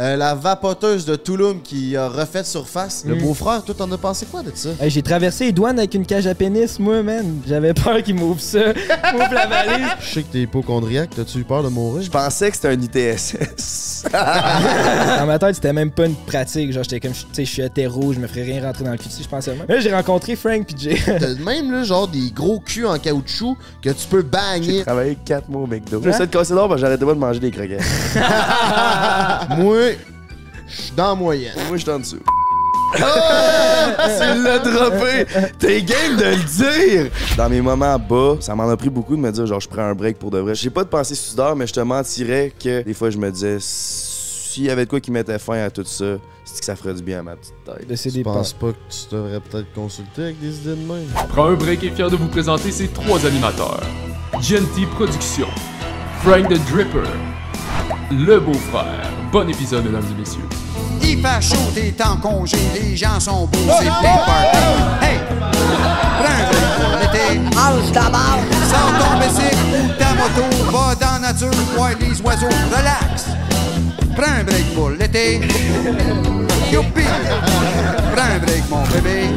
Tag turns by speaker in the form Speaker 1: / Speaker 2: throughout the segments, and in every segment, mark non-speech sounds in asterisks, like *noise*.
Speaker 1: Euh, la vapoteuse de Touloum qui a refait surface. Le
Speaker 2: Mm.
Speaker 1: beau-frère, toi, t'en as pensé quoi de ça?
Speaker 2: Hey, j'ai traversé les douanes avec une cage à pénis, moi, man. J'avais peur qu'il m'ouvre ça. *laughs* m'ouvre la valise.
Speaker 1: Je sais que t'es hypochondriaque, t'as-tu eu peur de mourir?
Speaker 3: Je pensais que c'était un ITSS. *laughs*
Speaker 2: Dans ma tête, c'était même pas une pratique. Genre, j'étais comme, tu sais, je suis hétéro, je me ferais rien rentrer dans le cul si je pensais même. Là, j'ai rencontré Frank pis Jay.
Speaker 1: T'as même là, genre des gros culs en caoutchouc que tu peux
Speaker 3: J'ai
Speaker 1: bagner.
Speaker 3: travaillé 4 mois au McDo. J'essaie de casser d'or que j'arrêtais pas de manger des croquettes. *laughs*
Speaker 1: Moi, je suis dans la moyenne.
Speaker 3: Moi, je suis en dessous. Ah! *laughs* Tu l'as droppé! T'es game de le dire! Dans mes moments bas, ça m'en a pris beaucoup de me dire genre je prends un break pour de vrai. J'ai pas de pensée suicidaire, mais je te mentirais que des fois je me disais s'il y avait de quoi qui mettait fin à tout ça, c'est que ça ferait du bien à ma petite tête.
Speaker 2: Laissez
Speaker 1: Je
Speaker 2: des
Speaker 1: pense pas que tu devrais peut-être consulter avec des idées de même?
Speaker 4: Prends un break est fier de vous présenter ses trois animateurs. Genty Productions, Frank the Dripper, Le Beau-Frère. Bon épisode, mesdames et messieurs.
Speaker 5: Il fait chaud, t'es en congé, les gens sont beaux, c'est plein party. Hey! Prends un break pour l'été.
Speaker 6: Mange ta barre.
Speaker 5: Sors ton bicycle ou ta moto, va dans la nature, voir les oiseaux, relax. Prends un break pour l'été. Youpi! Prends un break, mon bébé.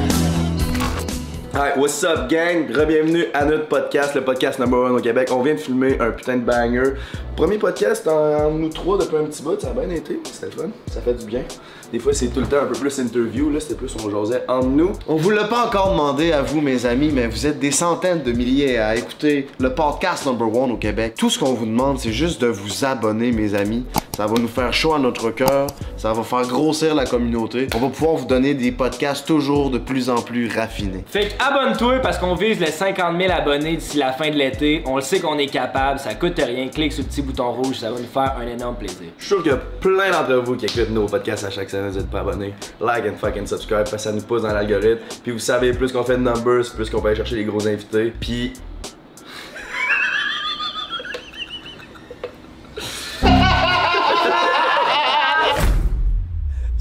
Speaker 3: Hi, what's up gang? Bienvenue à notre podcast, le podcast number one au Québec. On vient de filmer un putain de banger. Premier podcast en, nous trois depuis un petit bout, ça a bien été, c'était fun, ça fait du bien. Des fois c'est tout le temps un peu plus interview, là c'était plus on jasait entre nous.
Speaker 1: On vous l'a pas encore demandé à vous, mes amis, mais vous êtes des centaines de milliers à écouter le podcast number one au Québec. Tout ce qu'on vous demande, c'est juste de vous abonner, mes amis. Ça va nous faire chaud à notre cœur, ça va faire grossir la communauté. On va pouvoir vous donner des podcasts toujours de plus en plus raffinés.
Speaker 7: Fait que abonne-toi parce qu'on vise les 50 000 abonnés d'ici la fin de l'été. On le sait qu'on est capable, ça coûte rien. Clique sur le petit bouton rouge, ça va nous faire un énorme plaisir.
Speaker 3: Je suis sûr qu'il y a plein d'entre vous qui écoutent nos podcasts à chaque semaine, vous êtes pas abonnés. Like and fucking subscribe parce que ça nous pousse dans l'algorithme. Puis vous savez, plus qu'on fait de numbers, plus qu'on peut aller chercher les gros invités. Puis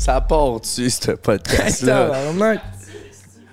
Speaker 3: Ça part dessus, ce podcast-là? *laughs*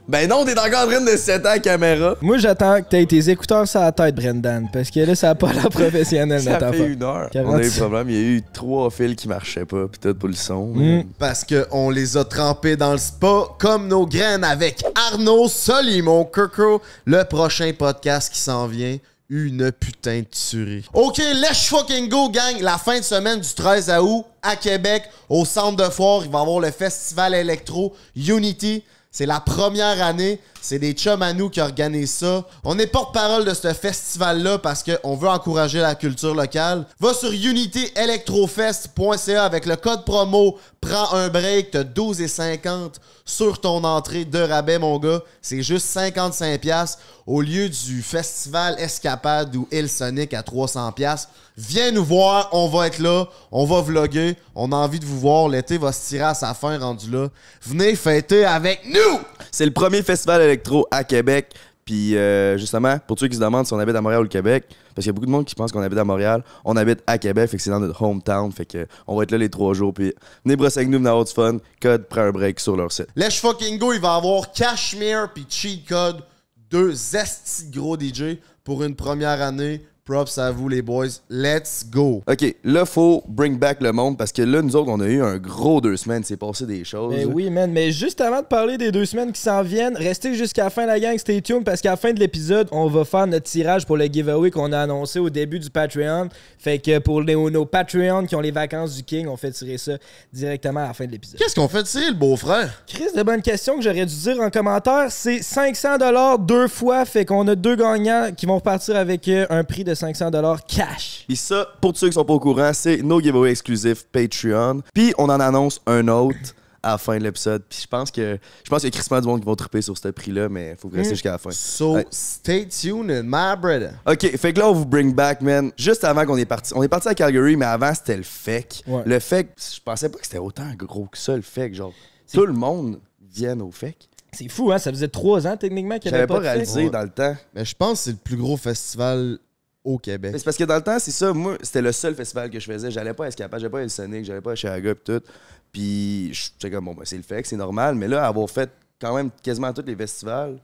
Speaker 3: Ben non, t'es encore en train de setter la caméra.
Speaker 2: Moi, j'attends que t'aies tes écouteurs sur la tête, Brendan. Parce que là, ça a pas l'air professionnel, notre
Speaker 3: Ça fait
Speaker 2: affaire.
Speaker 3: une heure. On a eu un problème, il y a eu trois fils qui marchaient pas, pis peut-être pour le son.
Speaker 2: Mm.
Speaker 1: Parce qu'on les a trempés dans le spa comme nos graines avec Arnaud Solimon Kirko, le prochain podcast qui s'en vient. Une putain de tuerie. Ok, let's fucking go, gang. La fin de semaine du 13 août à Québec, au centre de foire, il va y avoir le festival électro Unity. C'est la première année. C'est des chums à nous qui organisent ça. On est porte-parole de ce festival-là parce qu'on veut encourager la culture locale. Va sur unityelectrofest.ca avec le code promo Prends un break, t'as 12,50 sur ton entrée de rabais, mon gars. C'est juste 55$ au lieu du festival Escapade ou Il Sonic à 300$. Viens nous voir, on va être là, on va vlogger, on a envie de vous voir. L'été va se tirer à sa fin rendu là. Venez fêter avec nous!
Speaker 3: C'est le premier festival électro à Québec. Puis euh, justement, pour ceux qui se demandent si on habite à Montréal ou le Québec, parce qu'il y a beaucoup de monde qui pense qu'on habite à Montréal, on habite à Québec, fait que c'est dans notre hometown, fait que on va être là les trois jours. Puis venez brosser avec nous, venez avoir du fun. Code prend un break sur leur site.
Speaker 1: Let's fucking go, il va avoir Cashmere puis Cheat Code, deux esti gros DJ pour une première année. Props à vous les boys. Let's go.
Speaker 3: Ok, là faut bring back le monde parce que là nous autres on a eu un gros deux semaines, c'est passé des choses.
Speaker 2: Mais Ben oui, man. Mais juste avant de parler des deux semaines qui s'en viennent, restez jusqu'à la fin, la gang. Stay tuned parce qu'à la fin de l'épisode, on va faire notre tirage pour le giveaway qu'on a annoncé au début du Patreon. Fait que pour les- nos Patreons qui ont les vacances du King, on fait tirer ça directement à la fin de l'épisode.
Speaker 1: Qu'est-ce qu'on fait de tirer le beau-frère?
Speaker 2: Chris, de bonne question que j'aurais dû dire en commentaire. C'est 500 dollars deux fois. Fait qu'on a deux gagnants qui vont repartir avec euh, un prix de 500 dollars cash.
Speaker 3: Puis ça, pour ceux qui sont pas au courant, c'est nos giveaways exclusifs Patreon. Puis on en annonce un autre à la fin de l'épisode. Puis je pense que je pense qu'il y a crissement du monde qui vont triper sur ce prix-là, mais faut rester jusqu'à la fin.
Speaker 1: So,
Speaker 3: Ouais.
Speaker 1: stay tuned, my brother.
Speaker 3: Ok, fait que là, on vous bring back, man. Juste avant qu'on est parti. On est parti à Calgary, mais avant, c'était le fake.
Speaker 2: Ouais.
Speaker 3: Le fake, je pensais pas que c'était autant gros que ça, le fake. Genre, tout le monde vient au fake.
Speaker 2: C'est fou, hein? Ça faisait trois ans techniquement qu'il n'y avait
Speaker 3: pas
Speaker 2: pas,
Speaker 3: réalisé
Speaker 1: Ouais.
Speaker 3: dans le temps.
Speaker 1: Mais je pense que c'est le plus gros festival au Québec.
Speaker 3: C'est parce que dans le temps, c'est ça. Moi, c'était le seul festival que je faisais. J'allais pas à Escapade, j'allais pas à Sonic, j'allais pas à Chicago pis tout. Puis j'étais comme, bon, ben, c'est le fait que c'est normal. Mais là, avoir fait quand même quasiment tous les festivals,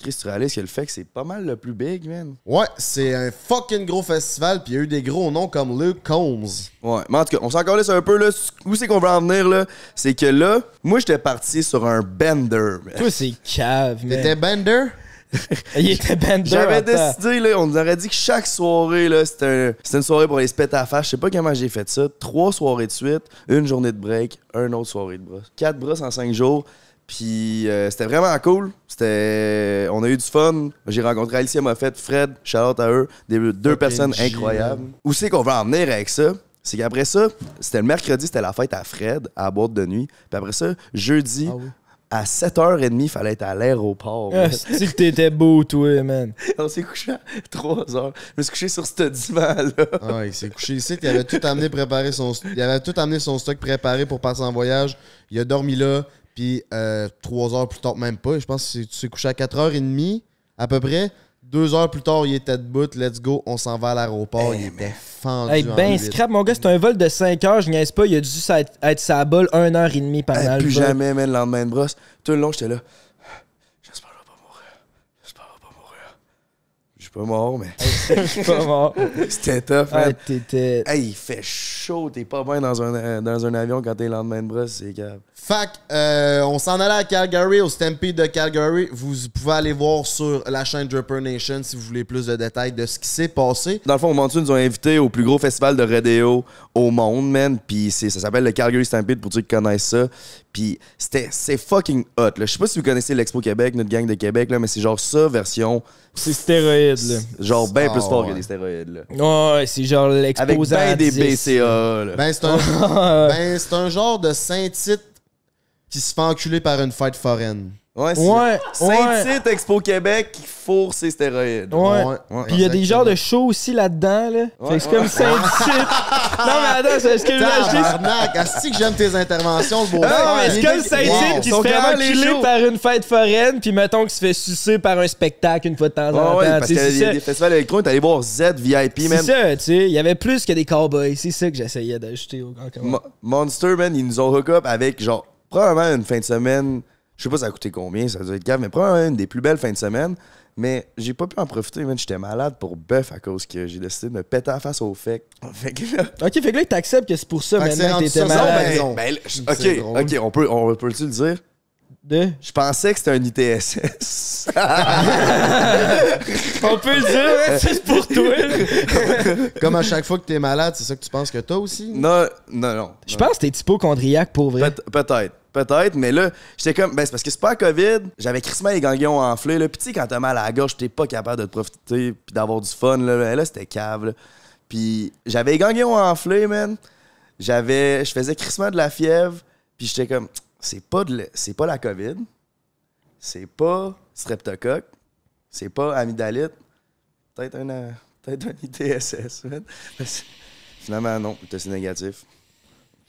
Speaker 3: Chris, tu réalises que le fait que c'est pas mal le plus big, man.
Speaker 1: Ouais, c'est un fucking gros festival, puis il y a eu des gros noms comme Luke Combs.
Speaker 3: Ouais, mais en tout cas, on s'en calisse un peu, là. Où c'est qu'on va en venir, là? C'est que là, moi, j'étais parti sur un bender, man.
Speaker 2: Toi, c'est cave, man.
Speaker 1: T'étais Bender?
Speaker 2: Il était Bender.
Speaker 3: J'avais décidé, là, on nous aurait dit que chaque soirée, là, c'était un- une soirée pour les spets à face. Je sais pas comment j'ai fait ça. Trois soirées de suite, une journée de break, une autre soirée de brosse. Quatre brosses en cinq jours. Puis euh, c'était vraiment cool. C'était, on a eu du fun. J'ai rencontré Alicia Moffett, Fred, Charlotte à eux, des, deux personnes
Speaker 1: G,
Speaker 3: incroyables. Où c'est qu'on va en venir avec ça? C'est qu'après ça, c'était le mercredi, c'était la fête à Fred, à la boîte de nuit. Puis après ça, jeudi,
Speaker 1: Ah oui.
Speaker 3: À 7h30, il fallait être à l'aéroport.
Speaker 2: Ah, c'est que t'étais beau, toi, man? *laughs*
Speaker 3: On s'est couché à 3 heures. Je me suis couché sur ce divan-là.
Speaker 1: Ah, il s'est couché ici, il avait tout amené préparé son il avait tout amené son stock préparé pour partir en voyage. Il a dormi là, puis euh, trois heures plus tard, même pas. Je pense que tu s'est couché à 4h30 à peu près. Deux heures plus tard, il était debout, let's go, on s'en va à l'aéroport. il était fendu.
Speaker 2: Hey,
Speaker 1: en
Speaker 2: ben scrap, mon gars, c'est un vol de 5 heures, je niaise pas, il a dû être, être sa bol 1 heure et demie pendant
Speaker 3: Hey,
Speaker 2: le
Speaker 3: plus
Speaker 2: vol.
Speaker 3: jamais, man, le lendemain de brosse. Tout le long, j'étais là. J'espère pas mourir. J'espère pas mourir. Je suis pas mort, mais
Speaker 2: Je suis pas *laughs* mort.
Speaker 3: c'était tough, man. Hey, il fait chaud. T'es pas bien dans un, euh, dans un avion quand t'es le lendemain de brosse, c'est grave.
Speaker 1: Fac, euh, on s'en allait à Calgary, au Stampede de Calgary. Vous pouvez aller voir sur la chaîne Dripper Nation si vous voulez plus de détails de ce qui s'est passé.
Speaker 3: Dans le fond, Montu nous ont invités au plus gros festival de rodéo au monde, man. Puis c'est- ça s'appelle le Calgary Stampede pour ceux qui connaissent ça. Puis c'était c'est fucking hot. Là. Je sais pas si vous connaissez l'Expo Québec, notre gang de Québec, là, mais c'est genre ça version
Speaker 2: C'est stéroïde, là.
Speaker 3: genre bien
Speaker 1: Ah,
Speaker 3: plus fort
Speaker 1: ouais.
Speaker 3: que des stéroïdes. Là.
Speaker 2: Ouais, c'est genre
Speaker 3: Avec
Speaker 2: l'exposant.
Speaker 3: ben des
Speaker 2: 10.
Speaker 3: BCA. Là.
Speaker 1: Ben, c'est un, *laughs* ben, c'est un genre de Saint-Tite qui se fait enculer par une fête foraine.
Speaker 3: Ouais, c'est
Speaker 2: Ouais,
Speaker 3: Saint-Tite Expo Québec qui fourre ses stéroïdes.
Speaker 2: Ouais.
Speaker 3: Ouais.
Speaker 2: Puis il y a des genres de shows aussi là-dedans, là. Fait que c'est comme Saint-Tite. *laughs* non, mais attends, c'est ce que je *laughs*
Speaker 1: asti que j'aime tes interventions, le beau
Speaker 2: Non, mais c'est comme Saint-Tite
Speaker 1: Wow.
Speaker 2: qui se fait enculer par une fête foraine, puis mettons qu'il se fait sucer par un spectacle une fois de temps en temps.
Speaker 3: ouais, parce qu'il y
Speaker 2: c'est
Speaker 3: a
Speaker 2: ça.
Speaker 3: des festivals électroniques, t'es allé voir Z VIP,
Speaker 2: C'est
Speaker 3: man.
Speaker 2: ça, tu sais. Il y avait plus que des cowboys. C'est ça que j'essayais d'ajouter au
Speaker 3: Monster, man, ils nous ont hook up avec, genre, probablement une fin de semaine. Je sais pas ça a coûté combien, ça doit être grave, mais probablement une des plus belles fins de semaine. Mais j'ai pas pu en profiter, man. J'étais malade pour bœuf à cause que j'ai décidé de me péter la face au fait. *laughs* Fait que là.
Speaker 2: Ok, fait que là, t'acceptes que c'est pour ça
Speaker 1: Fait que
Speaker 2: maintenant que t'étais
Speaker 1: ça,
Speaker 2: malade.
Speaker 1: ben,
Speaker 3: Ben, ben, là, je-
Speaker 1: C'est
Speaker 3: ok,
Speaker 1: drôle.
Speaker 3: ok, on peut, on peut-tu le dire?
Speaker 2: De...
Speaker 3: Je pensais que c'était un ITSS. *laughs*
Speaker 2: On peut le dire, hein, c'est pour toi. là. *laughs*
Speaker 1: Comme à chaque fois que t'es malade, c'est ça que tu penses que t'as aussi?
Speaker 3: non, non, non.
Speaker 2: Je pense que t'es hypochondriaque pour vrai.
Speaker 3: Peut- Peut-être. Peut-être, mais là, j'étais comme. Ben, c'est parce que c'est pas la COVID. J'avais crissement les ganglions enflés. Là. Puis, tu sais, quand t'as mal à la gorge, t'es pas capable de te profiter puis d'avoir du fun. Là, Ben, là c'était cave. là. Puis, j'avais les ganglions enflés, man. J'avais. Je faisais crissement de la fièvre. Puis, j'étais comme. C'est pas, de la- c'est pas la COVID. C'est pas streptocoque. C'est pas amygdalite. Peut-être un, euh, peut-être un ITSS, man. Finalement, non. Le test est négatif.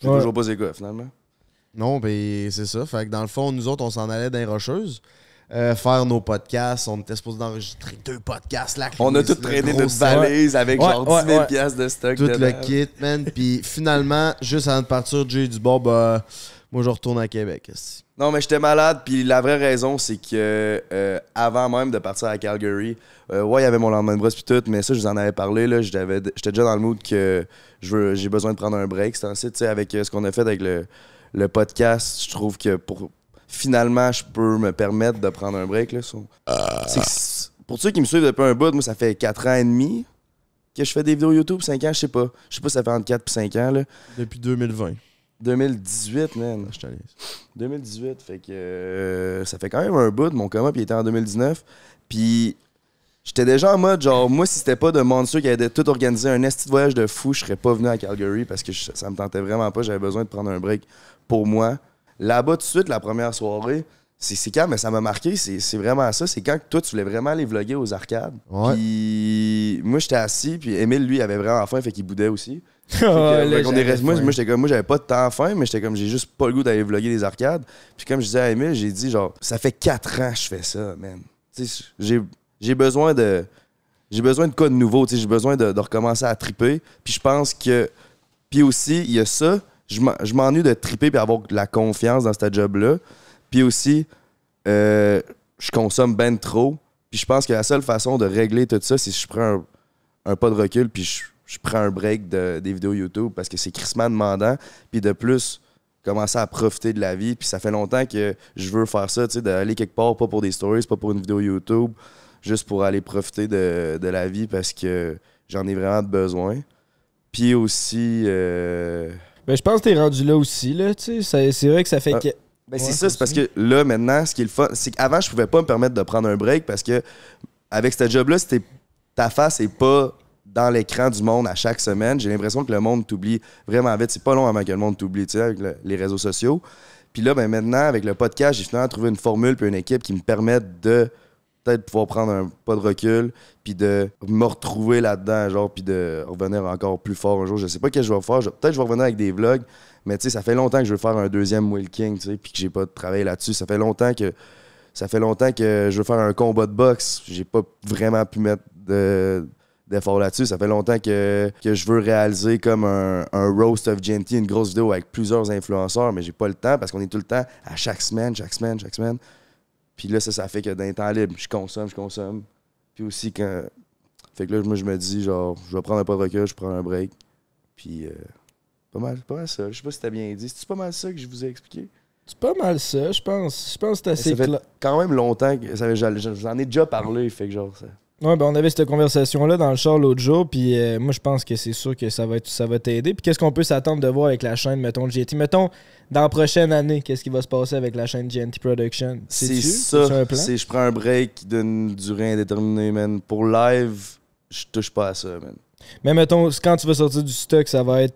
Speaker 2: Ouais.
Speaker 3: toujours pas c'est quoi, finalement.
Speaker 1: Non, ben c'est ça. Fait que dans le fond, nous autres, on s'en allait dans les Rocheuses. euh, faire nos podcasts. On était supposé d'enregistrer deux podcasts là.
Speaker 3: On a tout traîné notre valise avec
Speaker 2: Ouais,
Speaker 3: genre
Speaker 2: ouais,
Speaker 3: 10 000
Speaker 2: ouais.
Speaker 3: piastres de stock.
Speaker 1: Tout
Speaker 3: dedans.
Speaker 1: le kit, man. Puis *laughs* finalement, juste avant de partir, Jay du bord, bah, moi je retourne à Québec.
Speaker 3: Non, mais j'étais malade, puis la vraie raison, c'est que euh, avant même de partir à Calgary, euh, ouais, il y avait mon lendemain de brosse puis tout, mais ça, je vous en avais parlé, là, j'étais déjà dans le mood que je veux- j'ai besoin de prendre un break. C'est tu sais, avec ce qu'on a fait avec le, le podcast, je trouve que pour finalement, je peux me permettre de prendre un break. Là, so- c- pour ceux qui me suivent depuis un bout, moi, ça fait 4 ans et demi que je fais des vidéos YouTube, 5 ans, je sais pas. Je sais pas si ça fait entre 4 et 5 ans, là.
Speaker 1: Depuis 2020.
Speaker 3: 2018, man.
Speaker 1: Je te laisse.
Speaker 3: 2018, fait que euh, ça fait quand même un bout. Mon coma, puis il était en 2019. Puis j'étais déjà en mode, genre, moi, si c'était pas de Monster qui avait tout organisé, un esti de voyage de fou, je serais pas venu à Calgary parce que je- ça me tentait vraiment pas. J'avais besoin de prendre un break pour moi. Là-bas, tout de suite, la première soirée, c'est quand, mais ça m'a marqué, c'est vraiment ça. C'est quand toi, tu voulais vraiment aller vlogger aux arcades.
Speaker 1: Ouais.
Speaker 3: Puis moi, j'étais assis, puis Emile, lui, avait vraiment faim, fait qu'il boudait aussi. *laughs* Que, fait qu'on est moi, moi, j'étais comme moi j'avais pas de temps faim mais j'étais comme j'ai juste pas le goût d'aller vlogger des arcades puis comme je disais à Emile j'ai dit genre ça fait 4 ans que je fais ça man Tu sais, j'ai j'ai besoin de j'ai besoin de quoi de nouveau j'ai besoin de, recommencer à triper puis je pense que puis aussi il y a ça je m'ennuie de triper puis avoir de la confiance dans ce job là puis aussi euh, je consomme ben trop. Puis je pense que la seule façon de régler tout ça, c'est si je prends un, un pas de recul, puis je, je prends un break de- des vidéos YouTube parce que c'est crissement demandant. Puis de plus, commencer à profiter de la vie. Puis ça fait longtemps que je veux faire ça, tu sais, d'aller quelque part, pas pour des stories, pas pour une vidéo YouTube, juste pour aller profiter de, de la vie parce que j'en ai vraiment besoin. Puis aussi. euh,
Speaker 2: Ben, je pense que t'es rendu là aussi, là, tu sais. C'est vrai que ça fait
Speaker 3: Ah.
Speaker 2: que.
Speaker 3: Ben,
Speaker 2: Ouais,
Speaker 3: c'est ça, c'est parce que là, maintenant, ce qui est le fun, c'est qu'avant, je pouvais pas me permettre de prendre un break parce que avec ce job-là, c'était ta face est pas dans l'écran du monde à chaque semaine. J'ai l'impression que le monde t'oublie vraiment vite. C'est pas long avant que le monde t'oublie, tu sais, avec le- les réseaux sociaux. Puis là, ben maintenant, avec le podcast, j'ai finalement trouvé une formule puis une équipe qui me permettent de peut-être pouvoir prendre un pas de recul puis de me retrouver là-dedans, genre, puis de revenir encore plus fort un jour. Je sais pas ce que je vais faire. Peut-être je vais revenir avec des vlogs, mais tu sais, ça fait longtemps que je veux faire un deuxième Will King, tu sais, puis que j'ai pas travaillé là-dessus. Ça fait longtemps que ça fait longtemps que je veux faire un combat de boxe. J'ai pas vraiment pu mettre de là-dessus. Ça fait longtemps que, que je veux réaliser comme un, un roast of GNT, une grosse vidéo avec plusieurs influenceurs, mais j'ai pas le temps parce qu'on est tout le temps à chaque semaine, chaque semaine, chaque semaine. Puis là, ça, ça fait que dans les temps libres, je consomme, je consomme. Puis aussi quand. Fait que là, moi, je me dis, genre, je vais prendre un pas de recul, je prends un break. Puis, euh, pas mal, pas mal ça. Je sais pas si t'as bien dit. C'est pas mal ça que je vous ai expliqué?
Speaker 2: C'est pas mal ça, je pense. Je pense que c'est assez clair.
Speaker 3: quand même longtemps que j'en ai déjà parlé, fait que genre ça.
Speaker 2: Ouais, ben on avait cette conversation-là dans le char l'autre jour, puis euh, moi je pense que c'est sûr que ça va être ça va t'aider. Puis qu'est-ce qu'on peut s'attendre de voir avec la chaîne, mettons, GNT? Mettons, dans la prochaine année, qu'est-ce qui va se passer avec la chaîne GNT Production?
Speaker 3: C'est ça.
Speaker 2: C'est un plan?
Speaker 3: C'est je prends un break d'une durée indéterminée, man. Pour live, je touche pas à ça, man.
Speaker 2: Mais mettons, quand tu vas sortir du stock, ça va être.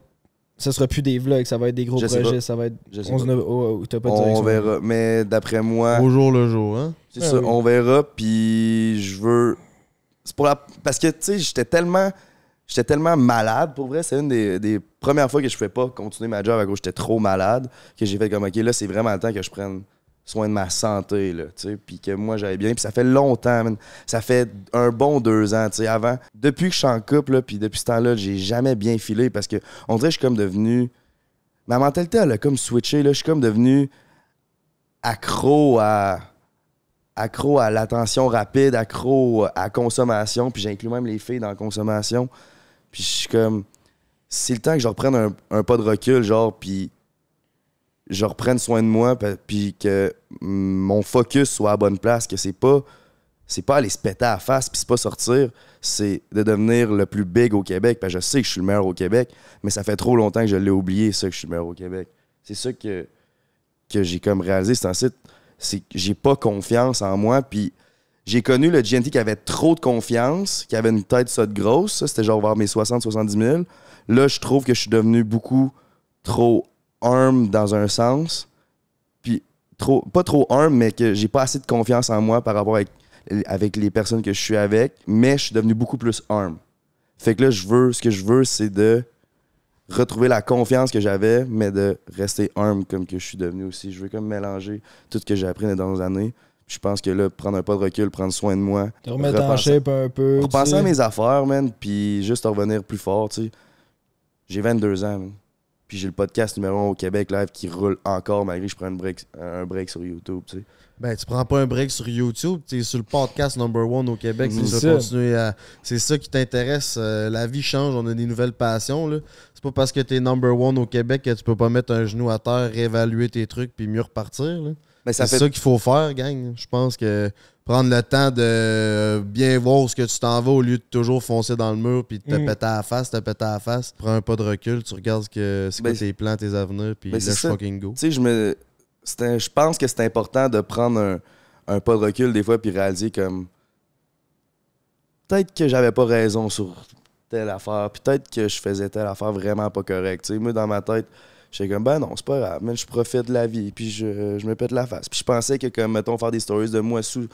Speaker 2: Ça sera plus des vlogs, ça va être des gros
Speaker 3: Je sais
Speaker 2: projets,
Speaker 3: pas.
Speaker 2: ça va être.
Speaker 3: Je sais
Speaker 2: on se
Speaker 3: pas.
Speaker 2: ne- oh, oh, t'as pas de
Speaker 3: On verra. Mais d'après moi,
Speaker 1: Au jour le jour, hein?
Speaker 3: c'est
Speaker 2: Ah
Speaker 3: ça,
Speaker 2: oui.
Speaker 3: on verra. Puis je veux. C'est pour la. Parce que, tu sais, j'étais tellement. J'étais tellement malade. Pour vrai, c'est une des, des premières fois que je pouvais pas continuer ma job à cause j'étais trop malade. Que j'ai fait comme, OK, là, c'est vraiment le temps que je prenne soin de ma santé, là, tu sais. Puis que moi, j'allais bien. Puis ça fait longtemps, man. Ça fait un bon deux ans, tu sais. Avant, depuis que je suis en couple, là, puis depuis ce temps-là, j'ai jamais bien filé parce que on dirait que je suis comme devenu. Ma mentalité, elle a comme switché, là. Je suis comme devenu accro à accro à l'attention rapide, accro à la consommation, puis j'inclus même les filles dans la consommation. Puis je suis comme c'est le temps que je reprenne un, un pas de recul genre puis je reprenne soin de moi puis que mon focus soit à bonne place que c'est pas c'est pas aller se péter à la face puis c'est pas sortir, c'est de devenir le plus big au Québec parce je sais que je suis le meilleur au Québec, mais ça fait trop longtemps que je l'ai oublié ça que je suis le meilleur au Québec. C'est ça que que j'ai comme réalisé c'est ensuite c'est que j'ai pas confiance en moi. Puis j'ai connu le GNT qui avait trop de confiance, qui avait une tête ça de grosse. Ça, c'était genre vers mes 60-70 000. Là, je trouve que je suis devenu beaucoup trop arm dans un sens. Puis trop, pas trop arm, mais que j'ai pas assez de confiance en moi par rapport avec, avec les personnes que je suis avec. Mais je suis devenu beaucoup plus arm. Fait que là, je veux, ce que je veux, c'est de retrouver la confiance que j'avais, mais de rester arm comme que je suis devenu aussi. Je veux comme mélanger tout ce que j'ai appris dans les années. Je pense que là, prendre un pas de recul, prendre soin de moi,
Speaker 2: Te remettre en shape un peu.
Speaker 3: repenser à mes affaires, man, puis juste revenir plus fort, tu sais. J'ai 22 ans, man. Puis j'ai le podcast numéro 1 au Québec live qui roule encore malgré que je prends un break, un break sur YouTube, tu sais.
Speaker 1: Ben, tu prends pas un break sur YouTube, tu es sur le podcast number one au Québec,
Speaker 3: Mm.
Speaker 1: c'est ça,
Speaker 2: ça.
Speaker 1: continuer à... C'est ça qui t'intéresse, euh, la vie change, on a des nouvelles passions, là. C'est pas parce que t'es number one au Québec que tu peux pas mettre un genou à terre, réévaluer tes trucs, puis mieux repartir, là.
Speaker 3: Mais ça
Speaker 1: C'est
Speaker 3: fait
Speaker 1: ça qu'il faut faire, gang. Je pense que prendre le temps de bien voir où ce que tu t'en vas au lieu de toujours foncer dans le mur puis de te
Speaker 2: Mm.
Speaker 1: péter à la face, te péter à la face. Prends un pas de recul, tu regardes ce que c'est quoi
Speaker 3: Ben,
Speaker 1: tes plans, tes avenirs, puis
Speaker 3: ben,
Speaker 1: let's fucking go.
Speaker 3: Tu sais, je me. Je pense que c'est important de prendre un, un pas de recul des fois puis réaliser comme. Peut-être que j'avais pas raison sur telle affaire, peut-être que je faisais telle affaire vraiment pas correcte. Moi, dans ma tête, j'étais comme, ben non, c'est pas grave, mais je profite de la vie, puis je, je me pète la face. Puis je pensais que, comme, mettons, faire des stories de moi sous,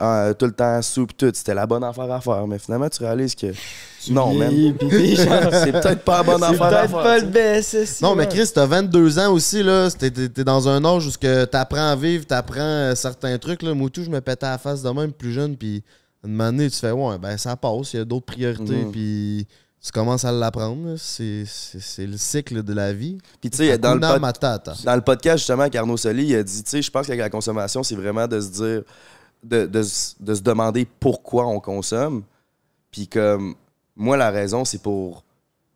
Speaker 3: euh, tout le temps sous, tout, c'était la bonne affaire à faire. Mais finalement, tu réalises que. non,
Speaker 2: puis t'es *laughs* genre-
Speaker 3: C'est peut-être pas la bonne
Speaker 2: C'est
Speaker 3: affaire à
Speaker 2: peut-être
Speaker 3: faire.
Speaker 2: pas
Speaker 3: tu
Speaker 2: le
Speaker 3: sais.
Speaker 2: best.
Speaker 1: Non, mais. Chris, t'as 22 ans aussi, là. T'es, t'es- t'es dans un âge où tu apprends à vivre, t'apprends euh, certains trucs, là. Moi, tout, je me pétais la face de même plus jeune, puis une manée, tu fais, ouais, ben ça passe, il y a d'autres priorités,
Speaker 3: Mhm.
Speaker 1: puis tu commences à l'apprendre. C'est, le cycle de la vie.
Speaker 3: Puis tu sais, dans le, pod- dans le podcast, justement, avec Arnaud Soli, il a dit, tu sais, je pense qu'avec la consommation, c'est vraiment de se dire, de, de de se demander pourquoi on consomme. Puis comme, moi, la raison, c'est pour,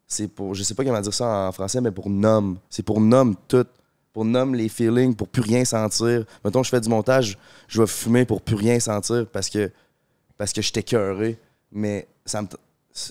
Speaker 3: c'est pour, je sais pas comment dire ça en français, mais pour nomme. C'est pour nomme tout. Pour nomme les feelings, pour plus rien sentir. Mettons, je fais du montage, je vais fumer pour plus rien sentir parce que, parce que j'étais cœuré. Mais ça me,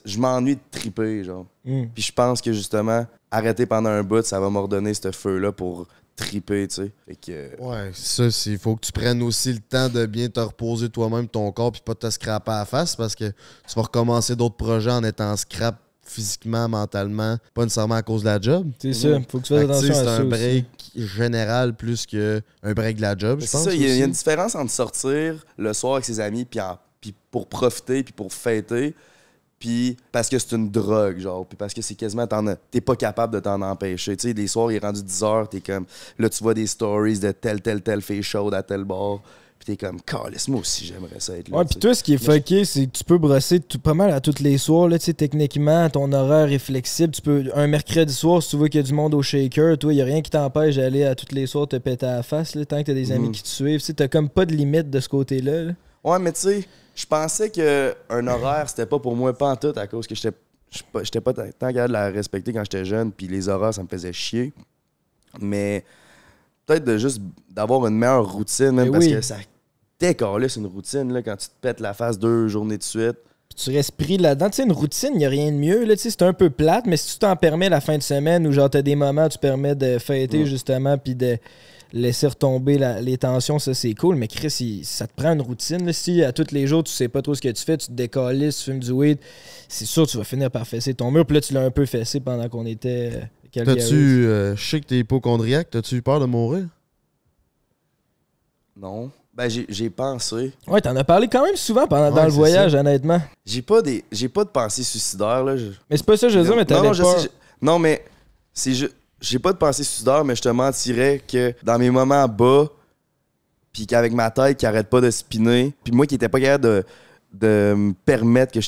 Speaker 3: je m'ennuie de triper, genre.
Speaker 2: Mm.
Speaker 3: Puis je pense que justement, arrêter pendant un bout, ça va me redonner ce feu-là pour triper, tu sais. Fait que.
Speaker 1: Ouais, ça, il faut que tu prennes aussi le temps de bien te reposer toi-même ton corps puis pas te scraper à la face parce que tu vas recommencer d'autres projets en étant scrap physiquement, mentalement, pas nécessairement à cause de la job.
Speaker 2: C'est ça, faut que tu fasses attention
Speaker 1: c'est un
Speaker 2: aussi.
Speaker 1: break général plus qu'un break de la job, je
Speaker 3: C'est
Speaker 1: pense.
Speaker 3: ça, il y, a- il y a une différence entre sortir le soir avec ses amis puis, en- puis pour profiter puis pour fêter puis parce que c'est une drogue genre puis parce que c'est quasiment t'es pas capable de t'en empêcher tu sais les soirs il est rendu 10 heures t'es comme là tu vois des stories de tel tel tel fait chaude à tel bar puis t'es comme calisse moi aussi j'aimerais ça être là
Speaker 2: Ouais, puis toi, ce qui est fucké, c'est que tu peux brosser tout, pas mal à tous les soirs. Là, tu sais, techniquement, ton horaire est flexible. Tu peux, un mercredi soir, si tu vois qu'il y a du monde au shaker, toi, il n'y a rien qui t'empêche d'aller à tous les soirs te péter à la face, là, tant que tu as des amis
Speaker 3: Mhm.
Speaker 2: qui te suivent. Tu sais, t'as comme pas de limite de ce côté-là. là.
Speaker 3: Ouais, mais tu sais, je pensais que un horaire, c'était pas pour moi pas en tout à cause que j'étais j'étais pas- tant capable de la respecter quand j'étais jeune, puis les horaires, ça me faisait chier. Mais peut-être de juste d'avoir une meilleure routine, même
Speaker 2: Mais
Speaker 3: parce
Speaker 2: oui.
Speaker 3: que ça décalisse une routine là, quand tu te pètes la face deux journées de suite.
Speaker 2: Puis tu restes pris là-dedans. Tu sais, une routine, il n'y a rien de mieux. Là, tu sais, c'est un peu plate, mais si tu t'en permets la fin de semaine ou genre t'as des moments où tu permets de fêter
Speaker 3: Ouais.
Speaker 2: justement puis de laisser retomber la- les tensions, ça c'est cool. Mais Chris, il- ça te prend une routine. là. Si à tous les jours tu sais pas trop ce que tu fais, tu te décalisses, tu fumes du weed, c'est sûr que tu vas finir par fesser ton mur. Puis là, tu l'as un peu fessé pendant qu'on était. euh.
Speaker 1: T'as-tu. euh, je sais que t'es hypochondriaque, t'as-tu eu peur de mourir?
Speaker 3: Non. Ben, j'ai- j'ai pensé.
Speaker 2: Ouais, t'en as parlé quand même souvent pendant,
Speaker 1: Ouais,
Speaker 2: dans le voyage, honnêtement.
Speaker 3: J'ai pas des j'ai pas de pensée suicidaire, là. je-
Speaker 2: Mais c'est pas ça que je veux dire, mais
Speaker 3: non,
Speaker 2: t'avais
Speaker 3: non,
Speaker 2: peur.
Speaker 3: sais, je- non, mais c'est ju- j'ai pas de pensée suicidaire, mais je te mentirais que dans mes moments bas, puis qu'avec ma tête qui arrête pas de spinner, puis moi qui étais pas capable de, de me permettre que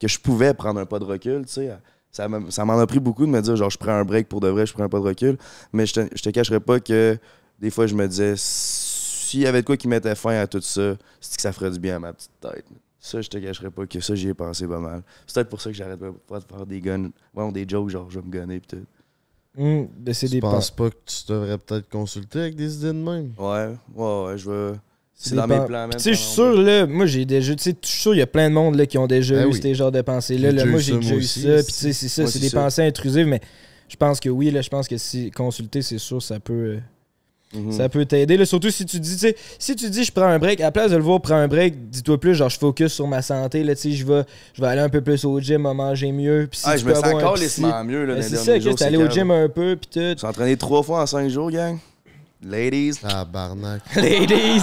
Speaker 3: que je pouvais prendre un pas de recul, tu sais. Ça m'en a pris beaucoup de me dire, genre, je prends un break pour de vrai, je prends un pas de recul. Mais je te, je te cacherais pas que des fois, je me disais, s'il y avait de quoi qui mettait fin à tout ça, c'est que ça ferait du bien à ma petite tête. Ça, je te cacherais pas que ça, j'y ai pensé pas mal. C'est peut-être pour ça que j'arrête pas de faire des guns, ouais, des jokes, genre, je vais me gunner, pis tout.
Speaker 2: Hum, ben, c'est
Speaker 1: Tu
Speaker 2: des
Speaker 1: penses pas que tu devrais peut-être consulter avec des idées de même?
Speaker 3: Ouais, ouais, ouais, je vais. C'est dans mes plans, même.
Speaker 2: Tu sais, je suis sûr, là, moi j'ai déjà, tu sais, je suis sûr, il y a plein de monde là, qui ont déjà
Speaker 1: Ben
Speaker 2: eu
Speaker 1: oui.
Speaker 2: ces genres de pensées-là. Là. Moi j'ai déjà eu ça, puis tu sais, c'est ça,
Speaker 3: c'est
Speaker 2: des
Speaker 3: ça.
Speaker 2: pensées intrusives, mais je pense que oui, là, je pense que si consulter, c'est sûr, ça peut.
Speaker 3: Mhm.
Speaker 2: Ça peut t'aider. là. Surtout si tu dis, tu sais, si tu dis je prends un break, à la place de le voir prendre un break, dis-toi plus, genre je focus sur ma santé, là, tu sais, je vais, je vais aller un peu plus au gym, à manger mieux. Puis si
Speaker 3: Ah,
Speaker 2: tu
Speaker 3: je
Speaker 2: peux
Speaker 3: me sens
Speaker 2: avoir un
Speaker 3: encore
Speaker 2: psy-
Speaker 3: lissement mieux, là,
Speaker 2: Ben, c'est ça,
Speaker 3: jours.
Speaker 2: t'es allé au gym un peu, pis tout.
Speaker 3: Suis entraîné trois fois en cinq jours, gang. Ladies.
Speaker 1: Ah, barnac. *laughs*
Speaker 2: Ladies!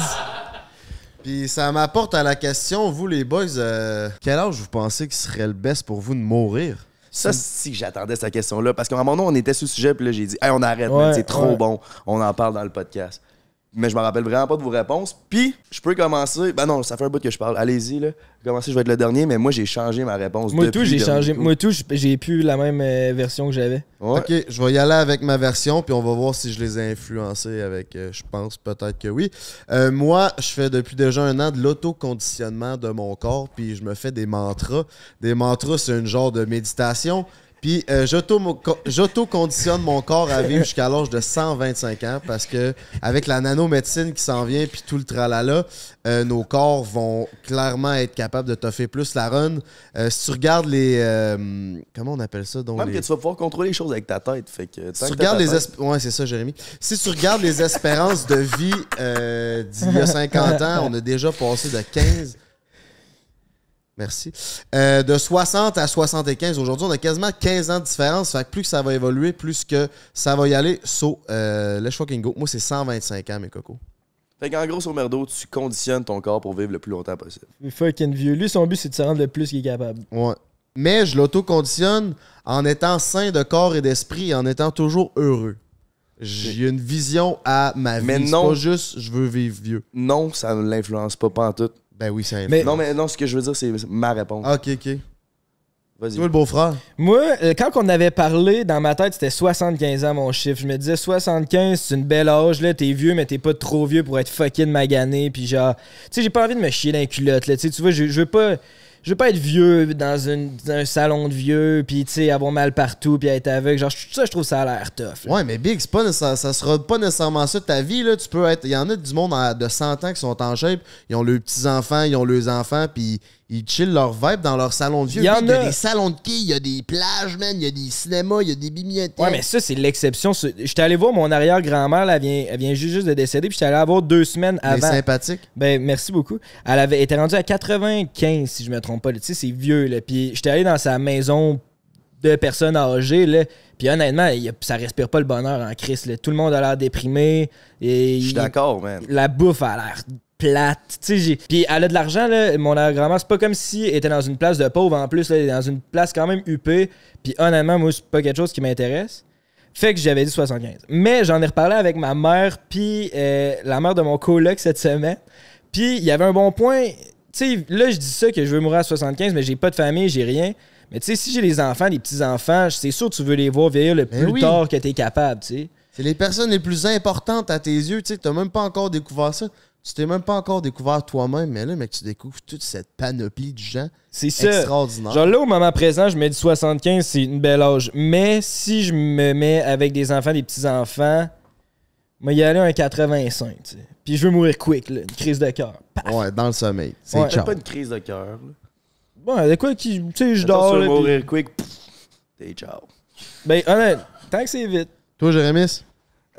Speaker 1: Puis ça m'apporte à la question, vous les boys, euh, quel âge vous pensez que serait le best pour vous de mourir?
Speaker 3: Ça, si j'attendais cette question-là, parce qu'à un moment donné, on était sous le sujet, puis là, j'ai dit, hey, on arrête,
Speaker 2: Ouais,
Speaker 3: man, c'est trop
Speaker 2: ouais.
Speaker 3: bon, on en parle dans le podcast. Mais je me rappelle vraiment pas de vos réponses. Puis, je peux commencer. Ben non, ça fait un bout que je parle. Allez-y, là. Commencer, je vais être le dernier, mais moi, j'ai changé ma réponse.
Speaker 2: Moi
Speaker 3: depuis
Speaker 2: tout, j'ai changé.
Speaker 3: coup.
Speaker 2: Moi tout, j'ai- j'ai plus la même euh, version que j'avais.
Speaker 3: Ouais.
Speaker 1: Ok, je vais y aller avec ma version, puis on va voir si je les ai influencés avec. euh, je pense peut-être que oui. Euh, moi, je fais depuis déjà un an de l'autoconditionnement de mon corps, puis je me fais des mantras. Des mantras, c'est une genre de méditation. Puis euh, j'auto- j'auto-conditionne mon corps à vivre jusqu'à l'âge de 125 ans parce que avec la nanomédecine qui s'en vient puis tout le tralala, euh, nos corps vont clairement être capables de toffer plus la run. Euh, si tu regardes les euh, comment on appelle ça donc
Speaker 3: Même
Speaker 1: les-
Speaker 3: que tu vas pouvoir contrôler les choses avec ta tête. Fait que, tant
Speaker 1: si tu regardes les
Speaker 3: tête-
Speaker 1: esp- ouais c'est ça Jérémy si tu regardes les espérances de vie d'il y a 50 ans on a déjà passé de 15 merci Euh, de 60 à 75 aujourd'hui on a quasiment 15 ans de différence fait que plus que ça va évoluer plus que ça va y aller so euh, let's fucking go moi c'est 125 ans mes cocos
Speaker 3: Fait qu'en gros, sur merdo, tu conditionnes ton corps pour vivre le plus longtemps possible.
Speaker 2: Le fucking vieux. Lui, son but, c'est de se rendre le plus qu'il est capable.
Speaker 1: ouais mais je l'auto-conditionne en étant sain de corps et d'esprit et en étant toujours heureux j'ai une vision à ma vie
Speaker 3: Mais
Speaker 1: c'est
Speaker 3: non.
Speaker 1: pas juste je veux vivre vieux
Speaker 3: Non, ça ne l'influence pas, pas en tout.
Speaker 1: Ben oui, c'est
Speaker 2: Mais-
Speaker 3: Non, mais non, ce que je veux dire, c'est ma réponse.
Speaker 1: Ok, ok.
Speaker 3: Vas-y.
Speaker 1: Toi, le beau-frère.
Speaker 2: Moi, euh, quand on avait parlé, dans ma tête, c'était 75 ans mon chiffre. Je me disais 75, c'est une belle âge, là. T'es vieux, mais t'es pas trop vieux pour être fucking magané. Puis genre, tu sais, j'ai pas envie de me chier dans les culottes, là. Tu sais, tu vois, je, je veux pas. Je veux pas être vieux dans, un salon de vieux, puis tu sais, avoir mal partout, puis être aveugle. Genre, ça, je trouve ça a l'air tough.
Speaker 1: Ouais, mais Big, pas nécessaire- ça sera pas nécessairement ça ta vie. Là. Tu peux être. Il y en a du monde de 100 ans qui sont en shape. Ils ont leurs petits-enfants, ils ont leurs enfants, puis ils chillent leur vibe dans leur salon de vieux.
Speaker 2: Il y en
Speaker 1: Big, il y a
Speaker 2: a.
Speaker 1: des salons de quilles, il y a des plages, man, il y a des cinémas, il y a des bibliothèques.
Speaker 2: Ouais, mais ça, c'est l'exception. Ce- J'étais allé voir mon arrière-grand-mère, elle vient, elle vient juste, juste de décéder, puis j'étais allé la voir deux semaines avant.
Speaker 1: sympathique.
Speaker 2: Ben, merci beaucoup. Elle avait été rendue à 95, si je me trompe pas. Tu sais, c'est vieux, là. Puis j'étais allé dans sa maison de personnes âgées, là. Puis honnêtement, il ça respire pas le bonheur en Christ, là. Tout le monde a l'air déprimé. Et
Speaker 3: Je suis d'accord, man.
Speaker 2: La bouffe a l'air plate. Tu Puis elle a de l'argent, là. Mon arrière-grand-mère, c'est pas comme si elle était dans une place de pauvre. En plus, là, dans une place quand même huppée. Puis honnêtement, moi, c'est pas quelque chose qui m'intéresse. Fait que j'avais dit 75. Mais j'en ai reparlé avec ma mère, puis euh, la mère de mon coloc cette semaine. Puis il y avait un bon point. Tu sais, là, je dis ça que je veux mourir à 75, mais j'ai pas de famille, j'ai rien. Mais tu sais, si j'ai des enfants, des petits-enfants, c'est sûr que tu veux les voir vieillir le
Speaker 1: Ben
Speaker 2: plus
Speaker 1: oui.
Speaker 2: tard que t'es capable, tu sais.
Speaker 1: C'est les personnes les plus importantes à tes yeux. Tu sais, t'as même pas encore découvert ça. Tu t'es même pas encore découvert toi-même, mais là, mec, tu découvres toute cette panoplie de gens
Speaker 2: C'est ça.
Speaker 1: extraordinaires.
Speaker 2: Genre là, au moment présent, je me dis 75, c'est une belle âge. Mais si je me mets avec des enfants, des petits-enfants, moi, y aller un 85, tu sais. Puis je veux mourir quick, là, une crise de cœur.
Speaker 1: Ouais, dans le sommeil. C'est
Speaker 2: Ouais.
Speaker 3: pas une crise de cœur. là.
Speaker 2: Bon, de quoi qui. Tu sais, je dors, là. puis-
Speaker 3: mourir quick. pff, T'es ciao.
Speaker 2: Ben, honnête, tant que c'est vite.
Speaker 1: Toi, Jérémy?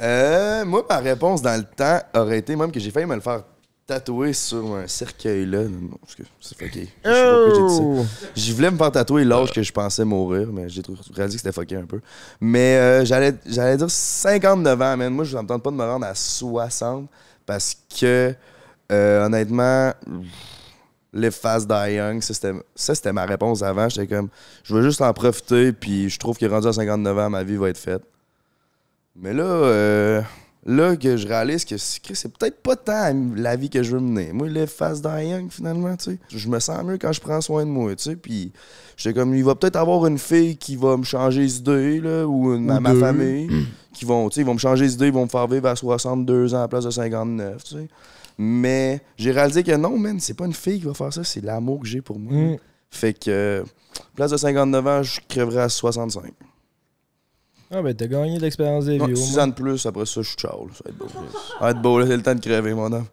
Speaker 3: Euh, moi, ma réponse dans le temps aurait été même que j'ai failli me le faire tatouer sur un cercueil là. Non, parce que c'est fucké. Je sais pas pourquoi j'ai dit ça.
Speaker 2: Oh!
Speaker 3: Je voulais me faire tatouer l'âge que je pensais mourir, mais j'ai réalisé que c'était fucké un peu. Mais euh, j'allais j'allais dire 59 ans, man. Moi, je ne me tente pas de me rendre à 60 parce que, euh, honnêtement, Live Fast Die Young, ça c'était, ça, c'était ma réponse avant. J'étais comme, je veux juste en profiter, puis je trouve que rendu à 59 ans, ma vie va être faite. Mais là, euh, là que je réalise que c'est, peut-être pas tant la vie que je veux mener. Moi, Live Fast Die Young, finalement, tu sais. Je me sens mieux quand je prends soin de moi, tu sais. Puis j'étais comme, il va peut-être avoir une fille qui va me changer les idées, là, ou une- ma, famille, *clears throat* qui vont, tu sais, ils vont me changer les idées, ils vont me faire vivre à 62 ans à la place de 59, tu sais. Mais j'ai réalisé que non, man, c'est pas une fille qui va faire ça, c'est l'amour que j'ai pour moi.
Speaker 2: Mm.
Speaker 3: Fait que, euh, place de 59 ans, je crèverai à 65.
Speaker 2: Ah, ben, t'as gagné de l'expérience de vie.
Speaker 3: Ouais,
Speaker 2: au
Speaker 3: 6
Speaker 2: moins.
Speaker 3: ans de plus, après ça, je suis ciao. là. Ça va être beau. Ça va être beau, là, c'est le temps de crever, mon homme.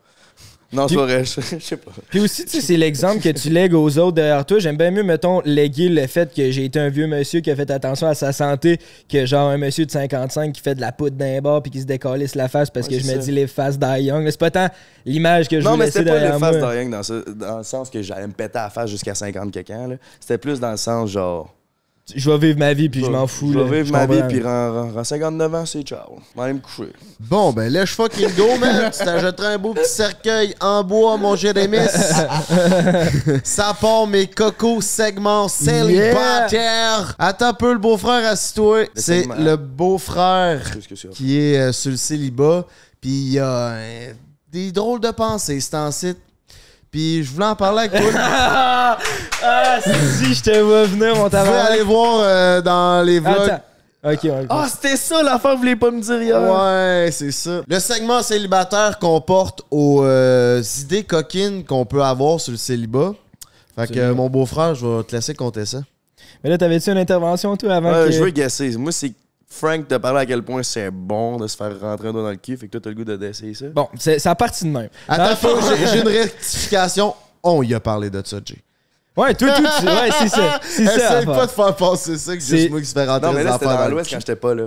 Speaker 3: Non, c'est vrai, je je sais pas.
Speaker 2: Puis aussi, tu sais, c'est l'exemple que tu lègues aux autres derrière toi. J'aime bien mieux, mettons, léguer le fait que j'ai été un vieux monsieur qui a fait attention à sa santé que genre un monsieur de 55 qui fait de la poudre d'un bar puis qui se décalisse la face parce
Speaker 3: Ouais,
Speaker 2: que je me dis les faces die young. là. C'est pas tant l'image que je
Speaker 3: Non, mais c'était pas
Speaker 2: derrière
Speaker 3: le
Speaker 2: moi.
Speaker 3: face de rien dans, dans le sens que j'allais me péter à la face jusqu'à 50 quelqu'un. C'était plus dans le sens genre.
Speaker 2: Je vais vivre ma vie puis je m'en fous.
Speaker 3: Je vais vivre ma vie, puis en, en- en 59 ans, c'est ciao. Je vais aller me coucher.
Speaker 1: Bon, ben let's fucking go, man. tu t'achèteras un beau petit cercueil en bois, mon Jérémy. *laughs* Ça part mes cocos segments célibataires. Attends un peu, le beau-frère, assis-toi. C'est le beau-frère qui est euh, sur le célibat. Puis il y a euh, des drôles de pensées, c'est en site. Puis je voulais en parler avec toi.
Speaker 2: ah, *laughs* ah, si je te vois venir, mon tabac.
Speaker 1: aller voir euh, dans les vlogs.
Speaker 2: Attends. Ok, le
Speaker 3: Ah, c'était ça l'affaire, vous voulez pas me dire hier?
Speaker 1: Ouais, c'est ça. Le segment célibataire comporte aux euh, idées coquines qu'on peut avoir sur le célibat. Fait que euh, mon beau-frère, je vais te laisser compter ça.
Speaker 2: Mais là, t'avais-tu une intervention, toi, avant que...
Speaker 3: Je veux guesser. Moi, c'est Frank t'a parlé à quel point c'est bon de se faire rentrer un doigt dans le cul. Fait que toi, t'as le goût de d'essayer ça?
Speaker 2: Bon, c'est- ça a parti de même.
Speaker 1: Attends, j'ai une *laughs* rectification. On y a parlé de ça, Jay.
Speaker 2: Ouais, tout, tout, ouais, c'est ça. C'est *laughs* ça.
Speaker 1: Essaye pas de faire passer ça que
Speaker 2: C'est-
Speaker 1: juste moi qui se fait rentrer
Speaker 3: Non, mais là, c'était dans
Speaker 1: le
Speaker 3: l'Ouest quand j'étais pas là.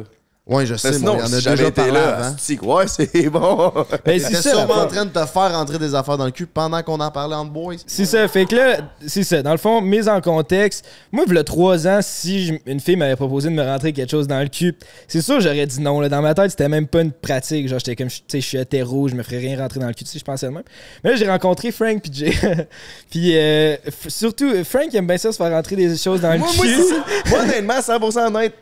Speaker 1: Ouais, je sais,
Speaker 3: Mais sinon,
Speaker 1: on en a
Speaker 3: si
Speaker 1: déjà parlé
Speaker 3: là,
Speaker 1: avant.
Speaker 3: ouais, *laughs* c'est bon.
Speaker 2: Ben, c'est ça.
Speaker 1: sûrement en train de te faire rentrer des affaires dans le cul pendant qu'on en parlait entre boys.
Speaker 2: C'est ça. Fait que là, c'est ça. Dans le fond, mise en contexte, moi, il y a trois ans, si je- une fille m'avait proposé de me rentrer quelque chose dans le cul, c'est sûr, j'aurais dit non. Là. Dans ma tête, c'était même pas une pratique. Genre, j'étais comme, tu sais, je suis hétéro, je me ferais rien rentrer dans le cul. Tu sais, je pensais de même. Mais là, j'ai rencontré Frank puis Jay. *laughs* puis euh, surtout, Frank aime bien ça se faire rentrer des choses dans le
Speaker 3: Moi,
Speaker 2: cul.
Speaker 3: moi. *laughs* Moi, honnêtement, 100% honnête,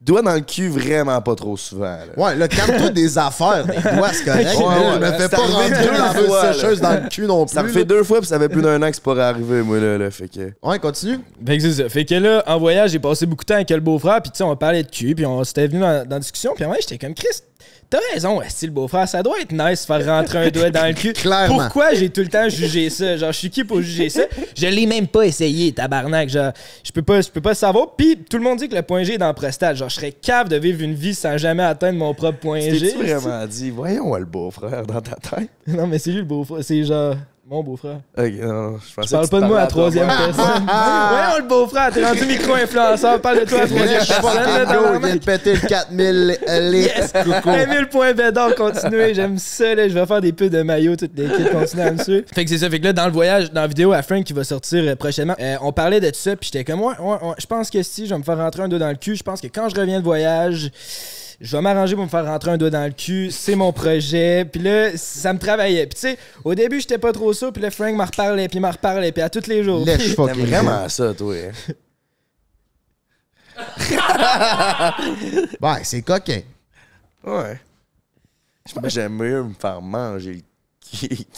Speaker 3: j- Doigt dans le cul, vraiment pas trop souvent. là.
Speaker 1: Ouais, là, calme-toi *laughs* des affaires, des doigts, c'est correct.
Speaker 3: Ouais, ouais,
Speaker 1: je me fais pas rentrer
Speaker 3: deux
Speaker 1: la
Speaker 3: fois,
Speaker 1: sécheuse dans le cul non plus.
Speaker 3: Ça me fait
Speaker 1: là.
Speaker 3: deux fois, puis ça fait plus d'un an que c'est pas arrivé, moi, là. là fait que...
Speaker 1: Ouais, continue.
Speaker 2: Fait que c'est ça. Fait que là, en voyage, j'ai passé beaucoup de temps avec le beau-frère, puis tu sais, on parlait de cul, puis on s'était venu dans, dans la discussion, puis ouais, j'étais comme Chris. T'as raison, esti, le beau-frère, ça doit être nice de faire rentrer un doigt dans le cul. *laughs*
Speaker 1: Clairement.
Speaker 2: Pourquoi j'ai tout le temps jugé ça? Genre, je suis qui pour juger ça? Je l'ai même pas essayé, tabarnak. Genre, je peux pas, je peux pas savoir. Puis tout le monde dit que le point G est dans la prostate. Genre, je serais cave de vivre une vie sans jamais atteindre mon propre point G.
Speaker 3: T'es-tu vraiment dit, voyons le beau-frère dans ta tête? *laughs*
Speaker 2: Non, mais c'est lui le beau-frère. C'est genre mon beau-frère.
Speaker 3: Ok, non, je pensais
Speaker 2: parle
Speaker 3: que
Speaker 2: pas de moi à troisième personne. *laughs* Voyons le beau-frère, t'es rendu micro-influenceur, parle de toi à troisième personne.
Speaker 1: il vient de péter le 4000 litres.
Speaker 2: Yes!
Speaker 1: Coucou.
Speaker 2: 1000 points bédard, continuez, j'aime ça, là, je vais faire des pubs de maillot, toute l'équipe, continuez à me suivre. Fait que c'est ça, fait que là, dans le voyage, dans la vidéo à Frank qui va sortir euh, prochainement, euh, on parlait de tout ça, puis j'étais comme, ouais, ouais, ouais, je pense que si je vais me faire rentrer un doigt dans le cul, je pense que quand je reviens de voyage, je vais m'arranger pour me faire rentrer un doigt dans le cul, c'est mon projet, puis là, ça me travaillait. Puis tu sais, au début, j'étais pas trop ça, puis là, Frank m'en reparlait, puis m'en reparlait, puis à tous les jours.
Speaker 1: Lèche *laughs* fucking
Speaker 3: vraiment ça, toi. *laughs*
Speaker 1: Ouais, c'est coquin.
Speaker 3: Ouais. J'aime mieux me faire manger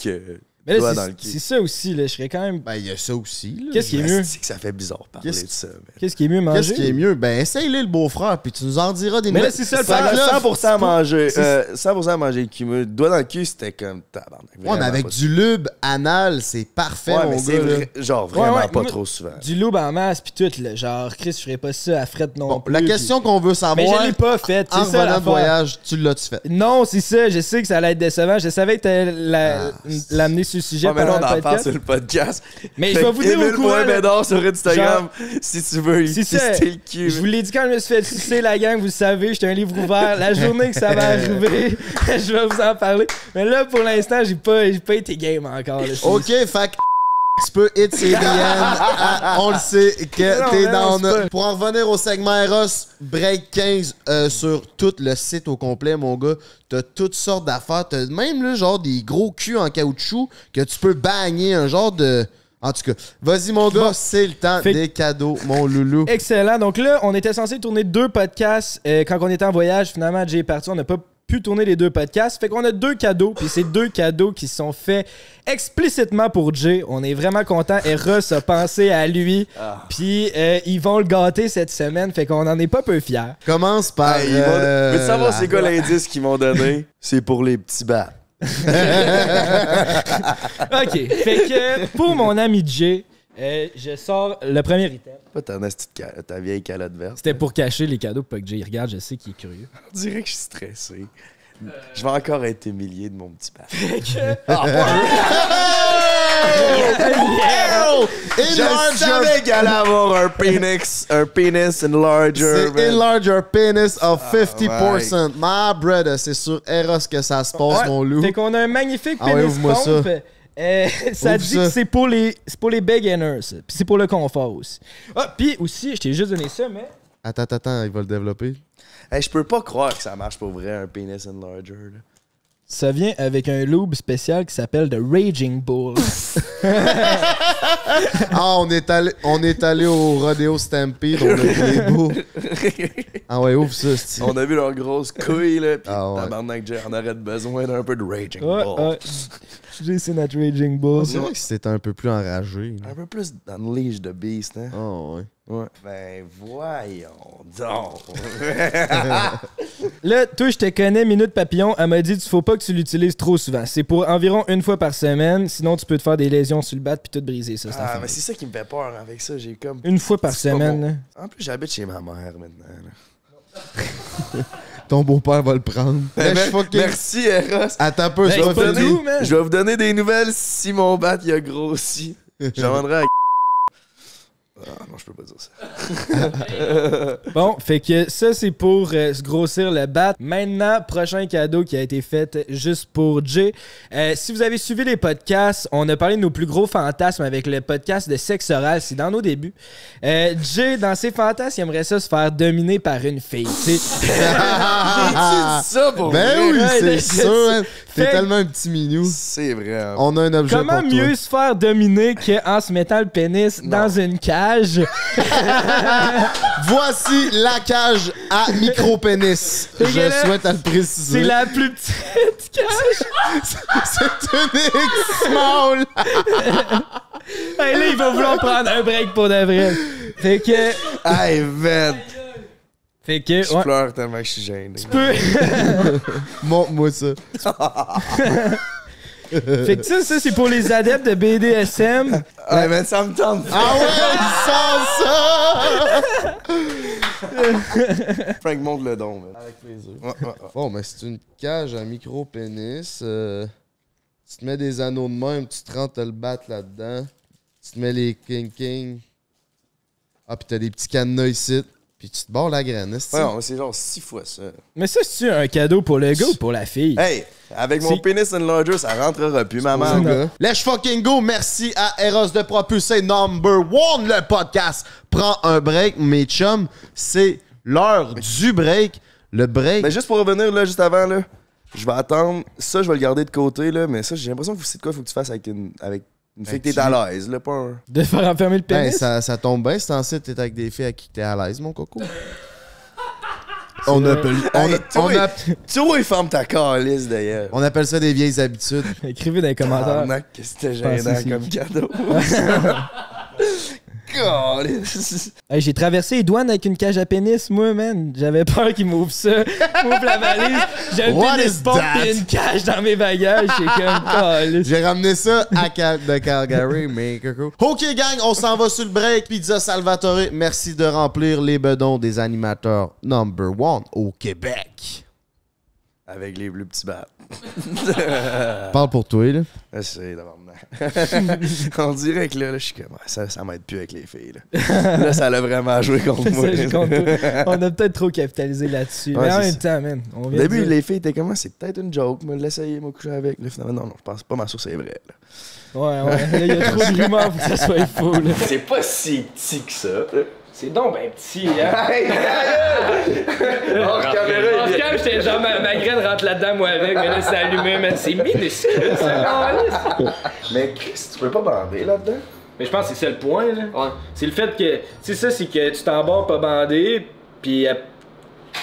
Speaker 3: que
Speaker 2: Mais là,
Speaker 3: doigt
Speaker 2: c'est-
Speaker 3: dans le
Speaker 2: c'est
Speaker 3: cul.
Speaker 2: ça aussi, là, je serais quand même...
Speaker 1: Ben, il y a ça aussi. là.
Speaker 2: Qu'est-ce qui est mieux?
Speaker 3: C'est que ça fait bizarre parler
Speaker 1: Qu'est-ce-
Speaker 3: de ça. mais-
Speaker 2: Qu'est-ce qui est mieux manger?
Speaker 1: Qu'est-ce qui est mieux? Ben, essaye-le le beau-frère, puis tu nous en diras des
Speaker 2: Mais là,
Speaker 1: nouvelles.
Speaker 2: c'est ça le
Speaker 1: Fait que
Speaker 2: problème.
Speaker 1: là,
Speaker 3: 100% manger.
Speaker 1: c'est-
Speaker 3: euh, 100% manger le cul. Moi, Doigt dans le cul, c'était comme tabarnak.
Speaker 1: Ouais, mais
Speaker 3: vraiment
Speaker 1: avec
Speaker 3: pas
Speaker 1: du lube anal, c'est parfait,
Speaker 3: Ouais,
Speaker 1: mon
Speaker 3: mais
Speaker 1: gars.
Speaker 3: c'est
Speaker 1: là.
Speaker 3: vrai- genre vraiment
Speaker 2: Ouais, ouais,
Speaker 3: pas
Speaker 2: moi-
Speaker 3: trop souvent.
Speaker 2: Du loup en masse pis tout, là. Genre, Chris, je ferais pas ça à frette non
Speaker 1: Bon,
Speaker 2: plus.
Speaker 1: la question qu'on veut savoir,
Speaker 2: Mais je l'ai pas faite,
Speaker 1: en
Speaker 2: c'est ça
Speaker 1: revenant de
Speaker 2: l'affaire.
Speaker 1: voyage, tu l'as-tu fait?
Speaker 2: Non, c'est ça, je sais que ça allait être décevant. Je savais que t'allais la-
Speaker 1: Ah, c'est-
Speaker 2: l'amener sur le sujet
Speaker 3: Ouais, mais là, on en parle sur le podcast.
Speaker 2: Mais je vais vous dire au courant.
Speaker 3: Bédard sur Instagram si tu veux
Speaker 2: C'est
Speaker 3: le cul.
Speaker 2: Je vous l'ai dit quand je me suis fait sucer la gang, vous le savez, j'étais un livre ouvert. La journée que ça va arriver, *laughs* je vais vous en parler. Mais là, pour l'instant, j'ai pas, pas été game encore. là.
Speaker 1: Ok, que tu peux hit ses *laughs* DM. Ah, on le sait que t'es
Speaker 2: pas-
Speaker 1: Pour en revenir au segment Eros, Break 15 euh, sur tout le site au complet, mon gars. T'as toutes sortes d'affaires. T'as même là, genre des gros culs en caoutchouc que tu peux bagner. Un genre de. En tout cas, vas-y, mon gars, c'est le temps
Speaker 2: Fait-
Speaker 1: des cadeaux, mon loulou.
Speaker 2: Excellent. Donc là, on était censé tourner deux podcasts. Euh, quand on était en voyage, finalement, Jay est parti. On n'a pas pu tourner les deux podcasts. Fait qu'on a deux cadeaux. Puis c'est deux cadeaux qui sont faits explicitement pour Jay. On est vraiment content. Eros a pensé à lui. Puis euh, ils vont le gâter cette semaine. Fait qu'on en est pas peu fiers.
Speaker 1: Commence par.
Speaker 3: Vont-
Speaker 1: euh,
Speaker 3: Veux-tu savoir c'est quoi l'indice qu'ils m'ont donné? *laughs* C'est pour les petits bats. *laughs*
Speaker 2: OK. Fait que pour mon ami Jay, euh, je sors le premier item.
Speaker 3: Pas ta, de ca- ta vieille calotte verte.
Speaker 2: C'était pour cacher les cadeaux pour pas que Jay regarde. Je sais qu'il est curieux. *laughs*
Speaker 3: On dirait que je suis stressé. Je vais encore être humilié de mon petit bat. *laughs* Je
Speaker 1: Enlarge your
Speaker 3: savais qu'elle allait avoir un *laughs* penis, un penis enlarger.
Speaker 1: C'est
Speaker 3: man.
Speaker 1: enlarge your penis of 50%. My brother, c'est sur Eros que ça se passe, mon loup.
Speaker 2: Fait qu'on a un magnifique
Speaker 1: Ah
Speaker 2: pénis pompe. Euh, *laughs* ça dit
Speaker 1: ça.
Speaker 2: que c'est pour les c'est pour les beginners, ça. puis c'est pour le confort aussi. Ah, puis aussi, je t'ai juste donné ça, mais
Speaker 1: Attends, attends, attends, il va le développer.
Speaker 3: Hey, je peux pas croire que ça marche pour vrai, un penis enlarger. là.
Speaker 2: Ça vient avec un lube spécial qui s'appelle The Raging Bull. *laughs*
Speaker 1: Ah, on est allé, on est allé au Rodeo Stampede, on a vu les beaux. Ah ouais, ouvre ça, c'est
Speaker 3: On a vu leurs grosses couilles, là. Pis
Speaker 1: Ah ouais.
Speaker 3: tabarnak, on aurait besoin d'un peu de raging
Speaker 2: ouais,
Speaker 3: ball.
Speaker 2: ouais. J'ai c'est notre Raging Bull.
Speaker 1: C'est vrai que c'était un peu plus enragé. là.
Speaker 3: Un peu plus d'unleash de beast, hein?
Speaker 1: Ah ouais.
Speaker 3: Ouais. Ben, voyons donc. *laughs*
Speaker 2: Là, toi, je te connais, Minute Papillon. Elle m'a dit qu'il faut pas que tu l'utilises trop souvent. C'est pour environ une fois par semaine. Sinon, tu peux te faire des lésions sur le bat puis tout briser, ça.
Speaker 3: ah, mais c'est ça qui me fait peur avec ça. J'ai comme.
Speaker 2: Une fois par semaine.
Speaker 3: bon. En plus, j'habite chez ma mère maintenant. là. *laughs*
Speaker 1: Ton beau-père va le prendre. Fucking-
Speaker 3: Merci, Eros.
Speaker 1: Attends un peu,
Speaker 2: Ben,
Speaker 1: je vais
Speaker 2: nous, man.
Speaker 3: Je vais vous donner des nouvelles si mon bat il a grossi. *laughs* Je demanderai à. Ah non, je peux pas dire ça. *laughs*
Speaker 2: Bon, fait que ça, c'est pour euh, se grossir le bat. Maintenant, prochain cadeau qui a été fait juste pour Jay. Euh, si vous avez suivi les podcasts, on a parlé de nos plus gros fantasmes avec le podcast de sexe oral. C'est dans nos débuts. Euh, Jay, dans ses fantasmes, il aimerait ça se faire dominer par une fille. *laughs*
Speaker 3: J'ai dit ça pour
Speaker 1: Ben
Speaker 3: vrai?
Speaker 1: oui, c'est *laughs* sûr. hein. T'es tellement un petit minou.
Speaker 3: C'est vrai.
Speaker 1: On a un objet
Speaker 2: Comment
Speaker 1: pour toi.
Speaker 2: mieux se faire dominer qu'en se mettant le pénis dans une cage? Cage. *laughs*
Speaker 1: Voici la cage à micro-pénis. Je
Speaker 2: là,
Speaker 1: souhaite à le préciser.
Speaker 2: C'est la plus petite cage. *laughs*
Speaker 1: C'est une X small. *laughs*
Speaker 2: Hey, là, il va vouloir prendre un break pour de vrai. Fait que.
Speaker 3: Hey, man!
Speaker 2: Fait que.
Speaker 3: Je
Speaker 2: Ouais.
Speaker 3: pleure tellement que je suis gêné.
Speaker 2: Peu-
Speaker 1: Montre-moi ça. *laughs*
Speaker 2: fait que ça, ça c'est pour les adeptes de BDSM.
Speaker 3: Hey, man, ça me tente.
Speaker 1: Ah ouais, il sent ça! *laughs*
Speaker 3: Frank, montre le don, man. Avec plaisir.
Speaker 1: Bon, mais c'est une cage à micro-pénis. euh, tu te mets des anneaux de même, tu te rentres le battre là-dedans. Tu te mets les King King. Ah, pis t'as des petits cadenas ici. Puis tu te barres la graine, est-ce
Speaker 3: Ouais, non, c'est genre six fois ça.
Speaker 2: Mais ça, c'est un cadeau pour le gars ou pour la fille?
Speaker 3: Hey, avec mon
Speaker 2: C'est-
Speaker 3: pénis enlarger, ça rentrera plus, maman.
Speaker 1: Let's fucking go. Merci à Eros de propulser number one le podcast. Prends un break, mes chums. C'est l'heure du break. Le break.
Speaker 3: Mais juste pour revenir, là, juste avant, là, je vais attendre. Ça, je vais le garder de côté, là, mais ça, j'ai l'impression que c'est de quoi faut que tu fasses avec une, avec une fille que t'es à l'aise, là, pas un...
Speaker 2: De faire enfermer le
Speaker 1: Ben,
Speaker 2: pénis?
Speaker 1: ça, ça tombe bien, c'est ensuite t'es avec des filles à qui t'es à l'aise, mon coco. On appelle, on,
Speaker 3: Hey,
Speaker 1: on
Speaker 3: toi, vois, il ferme ta calice, d'ailleurs.
Speaker 1: on appelle ça des vieilles habitudes. *laughs*
Speaker 2: Écrivez dans les commentaires.
Speaker 3: Tabarnak, que c'était gênant comme cadeau. *laughs* *laughs* *laughs*
Speaker 2: Hey, j'ai traversé les douanes avec une cage à pénis, moi, man. J'avais peur qu'il m'ouvre ça. m'ouvre la valise. J'ai un pénis
Speaker 1: is
Speaker 2: pompe et une cage dans mes bagages. Comme, *laughs*
Speaker 1: J'ai ramené ça à Cal de Calgary, mais coco. Ok, gang, on s'en va sur le break. Pizza Salvatore, merci de remplir les bedons des animateurs number one au Québec.
Speaker 3: Avec les plus petits battes. *laughs*
Speaker 1: Parle pour toi, là.
Speaker 3: C'est d'abord. *laughs* On dirait que là, là, je suis comme, ça, ça m'aide plus avec les filles. Là, *laughs* là ça l'a vraiment joué contre moi.
Speaker 2: On a peut-être trop capitalisé là-dessus.
Speaker 3: Ouais,
Speaker 2: mais en même
Speaker 3: ça.
Speaker 2: temps, man. On
Speaker 3: Au
Speaker 2: vient
Speaker 3: début,
Speaker 2: dire-
Speaker 3: les filles étaient comme, Ah, c'est peut-être une joke, moi, l'essayer, moi, coucher avec. Là, finalement, non, non, je pense pas, ma source est vraie. là.
Speaker 2: Ouais, ouais. Il y a trop de rumeurs pour que ça soit faux, là.
Speaker 3: C'est pas si petit que ça.
Speaker 7: C'est donc ben petit, hein?
Speaker 3: Hors caméra,
Speaker 7: En tout cas, j'étais genre, ma, ma graine rentre là-dedans, moi, avec, mais là, c'est allumé, man. C'est minuscule, ça. *laughs*
Speaker 3: Mais Chris, tu peux pas bander là-dedans?
Speaker 7: Mais je pense que c'est ça le point, là. C'est le fait que, tu sais, ça, c'est que tu t'embarques pas bandé, puis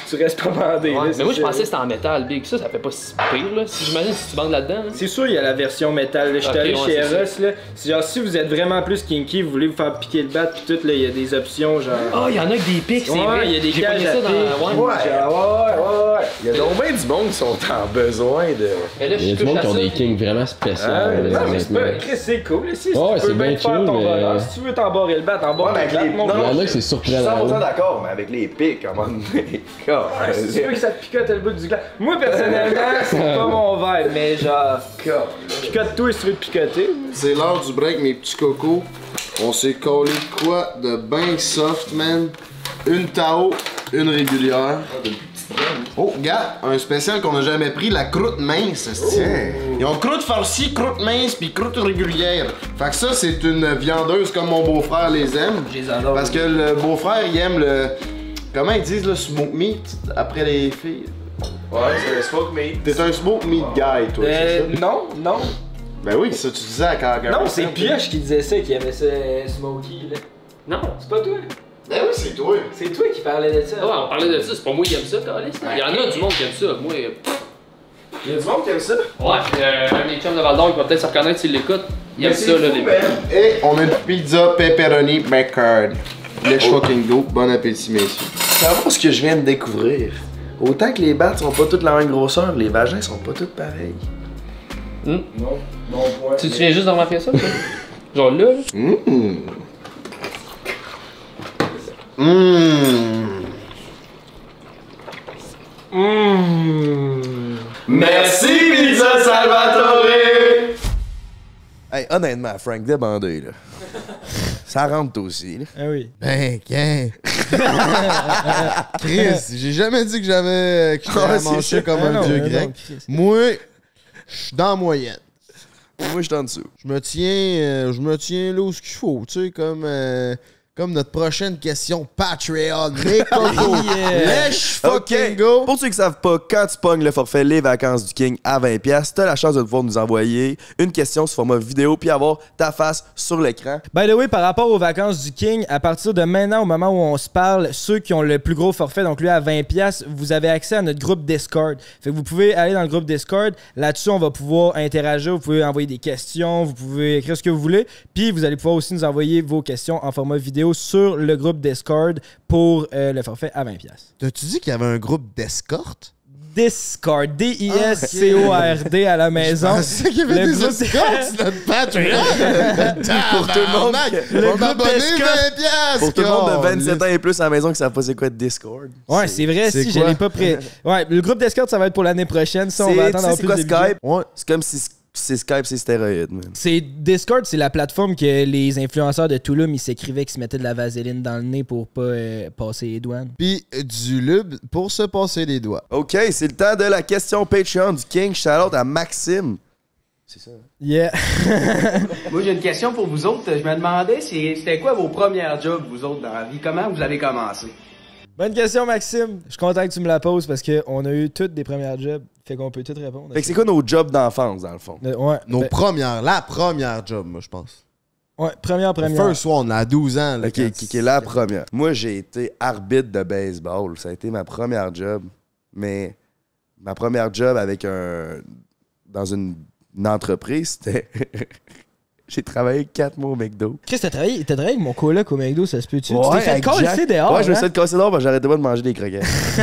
Speaker 7: tu restes pas bandé.
Speaker 6: Ouais, mais moi, je pensais que c'était en métal, Big. Ça, ça fait pas si pire, là. Si j'imagine si tu bandes là-dedans. là.
Speaker 7: C'est sûr, il y a la version métal. Je suis allé
Speaker 6: ouais,
Speaker 7: chez Eros, là. Genre, si vous êtes vraiment plus kinky, vous voulez vous faire piquer le bat, puis tout, là, il y a des options, genre.
Speaker 6: Ah, il y en a que des pics, c'est
Speaker 7: Ouais, il y a des cages à pics.
Speaker 6: Ouais,
Speaker 7: ouais, ouais, ouais.
Speaker 3: Il y a donc bien du monde qui sont en besoin de.
Speaker 6: Mais là, je
Speaker 8: Il y a du monde qui ont des kinks vraiment
Speaker 7: Ah,
Speaker 8: spéciales.
Speaker 7: non,
Speaker 8: là,
Speaker 7: mais c'est pas. cool. là. Si, si
Speaker 8: Ouais, c'est
Speaker 7: bien
Speaker 8: bien
Speaker 7: faire
Speaker 8: chill,
Speaker 7: ton
Speaker 8: mais-
Speaker 7: bonheur. Si tu veux t'embarrer le bat, t'embarres
Speaker 3: Ouais, avec les- non,
Speaker 8: Il y
Speaker 7: gars.
Speaker 8: en a que c'est
Speaker 3: Je suis 100%
Speaker 8: surprenant.
Speaker 3: d'accord, mais avec les pics, à un moment donné. *laughs*
Speaker 7: Ouais, Si tu veux que ça te picote le bout du gland. Moi, personnellement, *laughs* c'est pas mon vibe, mais genre, picote-toi si tu veux te picoter.
Speaker 1: C'est l'heure du break, mes petits cocos. On s'est collé de quoi? De ben soft, man. Une Tao, une régulière. Oh, gars, un spécial qu'on a jamais pris, la croûte mince. esti. Ils ont croûte farcie, croûte mince, puis croûte régulière. Fait que ça, c'est une viandeuse comme mon beau-frère les aime.
Speaker 7: Je les adore.
Speaker 1: Parce que le beau-frère, il aime le. Comment ils disent, le smoke meat après les filles?
Speaker 3: Ouais, c'est un smoke meat.
Speaker 1: T'es un smoke meat guy, toi,
Speaker 7: Euh,
Speaker 1: c'est ça?
Speaker 7: non, non.
Speaker 1: Ben oui, ça, tu disais à Calgary.
Speaker 7: Non, c'est Pioche qui disait ça, qui aimait ça, euh, Smokey, là.
Speaker 6: Non.
Speaker 7: C'est pas toi?
Speaker 1: Ben oui, c'est toi.
Speaker 7: C'est toi qui parlais de ça.
Speaker 6: Ouais, on parlait de ça, c'est pas moi qui aime ça, Carlis. Il y en a du monde qui aime ça. Moi, euh,
Speaker 3: Il y a du monde qui aime ça.
Speaker 6: ouais, euh, un des chums de Valdor qui va peut-être se reconnaître s'il l'écoute. Il aime ça, là, les
Speaker 1: Et on a une pizza pepperoni bacon. Let's fucking go. Bon appétit, messieurs.
Speaker 3: Savoir ce que je viens de découvrir. Autant que les battes sont pas toutes la même grosseur, les vagins sont pas tous pareils.
Speaker 7: Non, non, point.
Speaker 6: Tu te souviens juste d'avoir fait ça? *laughs* Genre là, là.
Speaker 1: Mmh. Mmh.
Speaker 3: Merci Pizza Salvatore! Hey, honnêtement, Frank, débandé, là. Ça rentre toi aussi, là.
Speaker 2: Ah oui.
Speaker 1: Ben, qu'un. Chris, j'ai jamais dit que j'avais. que manger
Speaker 3: ça.
Speaker 1: comme
Speaker 2: Ah
Speaker 1: un
Speaker 2: non,
Speaker 1: dieu grec. Moi, je suis dans la moyenne.
Speaker 3: Moi, je suis en dessous.
Speaker 1: Je me tiens, euh, je me tiens là où ce qu'il faut, tu sais, comme, euh, comme notre prochaine question Patreon. Les *laughs* cocos,
Speaker 2: Yeah.
Speaker 1: let's fucking go.
Speaker 3: Pour ceux qui savent pas, quand tu pognes le forfait Les Vacances du King à 20$, t'as la chance de pouvoir nous envoyer une question sous format vidéo puis avoir ta face sur l'écran.
Speaker 2: By the way, par rapport aux vacances du King, à partir de maintenant, au moment où on se parle, ceux qui ont le plus gros forfait, donc lui à 20$, vous avez accès à notre groupe Discord. Fait que vous pouvez aller dans le groupe Discord. Là-dessus, on va pouvoir interagir. Vous pouvez envoyer des questions, vous pouvez écrire ce que vous voulez. Puis vous allez pouvoir aussi nous envoyer vos questions en format vidéo sur le groupe Discord pour euh, le forfait à 20$.
Speaker 1: T'as-tu dit qu'il y avait un groupe d'escorte?
Speaker 2: Discord, D-I-S-C-O-R-D à la maison.
Speaker 1: C'est qu'il y avait
Speaker 2: Le
Speaker 1: des escortes sur *laughs* notre Patreon.
Speaker 3: Pour tout le monde
Speaker 1: on
Speaker 2: Le
Speaker 1: a
Speaker 2: groupe
Speaker 1: abonné
Speaker 2: d'escorte.
Speaker 1: 20 piastres,
Speaker 3: Pour tout le monde de 27
Speaker 1: câlisse.
Speaker 3: ans et plus à la maison qui savent pas c'est quoi Discord.
Speaker 2: Ouais, c'est vrai,
Speaker 1: c'est
Speaker 2: si je l'ai pas prêt. Ouais, le groupe Discord, ça va être pour l'année prochaine. Ça, on va attendre
Speaker 3: sais,
Speaker 2: d'avoir
Speaker 3: c'est quoi. Skype?
Speaker 1: Ouais.
Speaker 3: C'est comme si c'est Skype, c'est stéroïde, man.
Speaker 2: C'est Discord, c'est la plateforme que les influenceurs de Touloum ils s'écrivaient qu'ils se mettaient de la vaseline dans le nez pour pas euh, passer les douanes.
Speaker 1: Puis euh, du lube pour se passer les doigts.
Speaker 3: OK, c'est le temps de la question Patreon du King. Shout-out à Maxime. C'est ça.
Speaker 2: Yeah. *laughs*
Speaker 8: Moi, j'ai une question pour vous autres. Je me demandais, c'était quoi vos premières jobs, vous autres, dans la vie? Comment vous avez commencé?
Speaker 2: Bonne question, Maxime. Je suis content que tu me la poses parce qu'on a eu toutes des premières jobs. Fait qu'on peut toutes répondre.
Speaker 3: Fait que c'est quoi nos jobs d'enfance, dans le fond?
Speaker 2: Euh, ouais,
Speaker 1: Nos
Speaker 2: ben,
Speaker 1: premières, la première job, moi, je pense.
Speaker 2: ouais, première,
Speaker 1: Le
Speaker 2: première.
Speaker 1: first one, à 12 ans. là,
Speaker 3: Ok, qui est la première. Moi, j'ai été arbitre de baseball. Ça a été ma première job. Mais ma première job avec un. dans une, une entreprise, c'était. J'ai travaillé quatre mois au McDo.
Speaker 2: Chris, t'as travaillé, t'as travaillé avec mon coloc au McDo, ça se peut-tu? tu t'es
Speaker 3: Ouais,
Speaker 2: fait casser dehors.
Speaker 3: Ouais, je me
Speaker 2: hein?
Speaker 3: suis fait casser dehors parce que j'arrêtais pas de manger des croquettes. *laughs*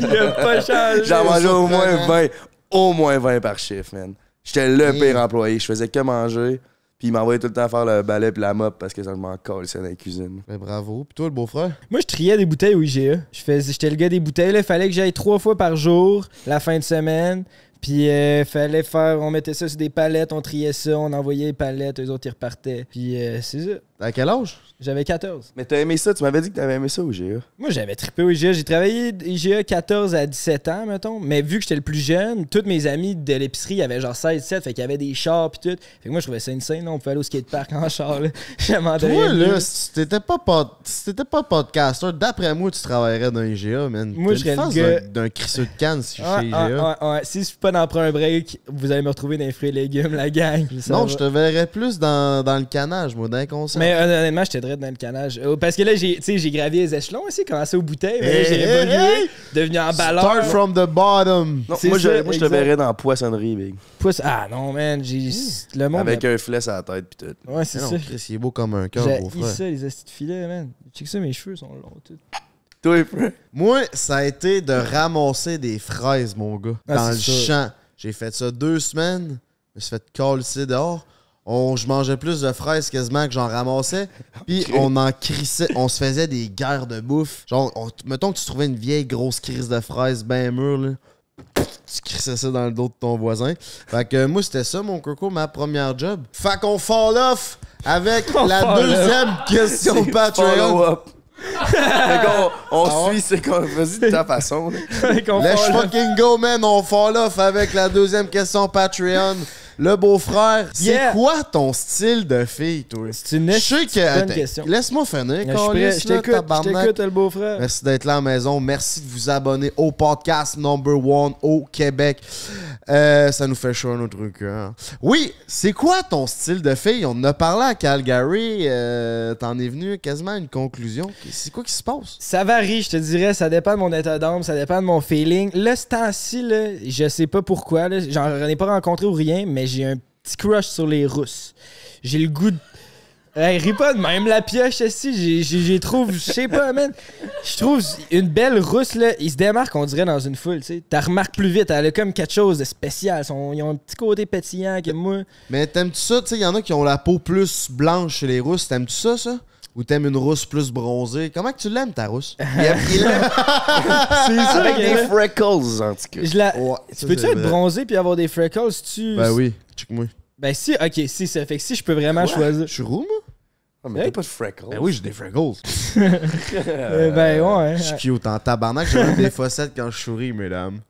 Speaker 2: Il a pas changé.
Speaker 3: J'en mangeais au moins
Speaker 1: surprenant.
Speaker 3: 20. Au moins 20 par chiffre, man. J'étais le pire employé. Je faisais que manger. Puis il m'envoyait tout le temps faire le balai puis la mop parce que ça me manque dans la cuisine.
Speaker 1: Ben, bravo. Puis toi, le beau-frère?
Speaker 2: Moi, je triais des bouteilles au IGA. Je faisais, j'étais le gars des bouteilles. Il fallait que j'aille trois fois par jour, la fin de semaine. Puis, euh, fallait faire. On mettait ça sur des palettes, on triait ça, on envoyait les palettes, eux autres, ils repartaient. Puis, euh, c'est ça.
Speaker 1: À quel âge?
Speaker 2: J'avais 14.
Speaker 3: Mais t'as aimé ça? Tu m'avais dit que t'avais aimé ça au GA.
Speaker 2: Moi, j'avais trippé au IGA. J'ai travaillé IGA 14 à 17 ans, mettons. Mais vu que j'étais le plus jeune, tous mes amis de l'épicerie avaient genre 16, 17. Fait qu'il y avait des chars puis tout. Fait que moi, je trouvais ça insane. là. On pouvait aller au skatepark en char. Là. *laughs*
Speaker 1: Toi, là, si t'étais pas, pod... si pas podcaster, d'après moi, tu travaillerais dans un IGA, man.
Speaker 2: Moi,
Speaker 1: T'as
Speaker 2: je serais
Speaker 1: d'un- crisseux de canne si je suis chez
Speaker 2: ouais,
Speaker 1: IGA.
Speaker 2: ouais. Si je suis pas dans un break, vous allez me retrouver dans les fruits et légumes, la gang.
Speaker 1: Non, je te verrais plus dans, dans le canage, moi, dans les.
Speaker 2: Mais honnêtement, j'étais direct dans le canage. Euh, Parce que là, j'ai tu sais, j'ai gravi les échelons aussi, commencé aux bouteilles. mais j'ai évolué,
Speaker 1: hey!
Speaker 2: devenu en ballon.
Speaker 1: Start from the bottom.
Speaker 3: Moi, je,
Speaker 2: ça,
Speaker 3: moi, je te verrais dans la poissonnerie, big.
Speaker 2: Ah non, man, j'ai le monde.
Speaker 3: Avec un filet à la tête pis tout.
Speaker 2: Ouais, c'est ça.
Speaker 1: Chris, il est beau comme un cœur,
Speaker 2: J'ai
Speaker 1: beau
Speaker 2: eu
Speaker 1: frère.
Speaker 2: ça, les astuces de filet, man. Check ça, mes cheveux sont longs. Tout.
Speaker 3: Toi, frère.
Speaker 1: Moi, ça a été de ramasser des fraises, mon gars,
Speaker 2: Ah,
Speaker 1: dans le champ. J'ai fait ça deux semaines. Je me suis fait coller dehors. On, je mangeais plus de fraises quasiment que j'en ramassais. Puis on en crissait. On se faisait des guerres de bouffe. Genre, on- mettons que tu trouvais une vieille grosse crise de fraises bien mûre, là. Tu crissais ça dans le dos de ton voisin. Fait que moi, c'était ça, mon coco, ma première job. Fait qu'on fall off avec *laughs* la deuxième question Patreon. *laughs*
Speaker 3: Fait qu'on- on
Speaker 1: Ah ouais?
Speaker 3: suit, c'est qu'on. Vas-y de ta façon.
Speaker 1: Let's fucking go, man. On fall off avec la deuxième question Patreon. Le beau-frère, c'est quoi ton style de fille, toi?
Speaker 2: C'est une
Speaker 1: Je sais que.
Speaker 2: bonne
Speaker 1: attends,
Speaker 2: question.
Speaker 1: Laisse-moi finir,
Speaker 2: Je prêt, je
Speaker 1: là,
Speaker 2: t'écoute, je t'écoute, le beau-frère.
Speaker 1: Merci d'être là à la maison. Merci de vous abonner au podcast number one au Québec. Euh, ça nous fait chaud un autre truc. hein. Oui, c'est quoi ton style de fille? On en a parlé à Calgary. euh, T'en es venu quasiment à une conclusion. C'est quoi qui se passe?
Speaker 2: Ça varie, je te dirais, ça dépend de mon état d'âme, ça dépend de mon feeling. Là, ce temps-ci, là, je sais pas pourquoi, là, j'en ai pas rencontré ou rien, mais j'ai un petit crush sur les Russes. J'ai le goût de... Hey, ris pas de même la pioche ici, j'ai- trouve, je sais pas, man. Je trouve une belle rousse, là, il se démarque, on dirait, dans une foule, tu sais. T'as remarques plus vite, elle a comme quelque chose de spécial. Ils ont un petit côté pétillant que moi.
Speaker 1: Mais t'aimes-tu ça? Tu sais, il y en a qui ont la peau plus blanche chez les rousses. T'aimes-tu ça, ça? Ou t'aimes une rousse plus bronzée? Comment que tu l'aimes, ta rousse? *laughs*
Speaker 3: Il aime- il aime
Speaker 2: C'est ça,
Speaker 3: avec des freckles, en tout cas.
Speaker 2: Je la...
Speaker 1: Ouais,
Speaker 2: tu peux-tu
Speaker 1: c'est
Speaker 2: être
Speaker 1: vrai.
Speaker 2: bronzé puis avoir des freckles? Si tu.
Speaker 1: Ben oui, check-moi.
Speaker 2: Ben si, ok, si ça fait que si je peux vraiment choisir.
Speaker 1: Je suis roux, moi?
Speaker 3: Ah, mais t'as pas de freckles.
Speaker 1: Ben oui, j'ai des freckles. *laughs*
Speaker 2: Euh, ben ouais.
Speaker 1: Je suis cute en tabarnak. J'ai même des *laughs* fossettes quand je souris, mesdames.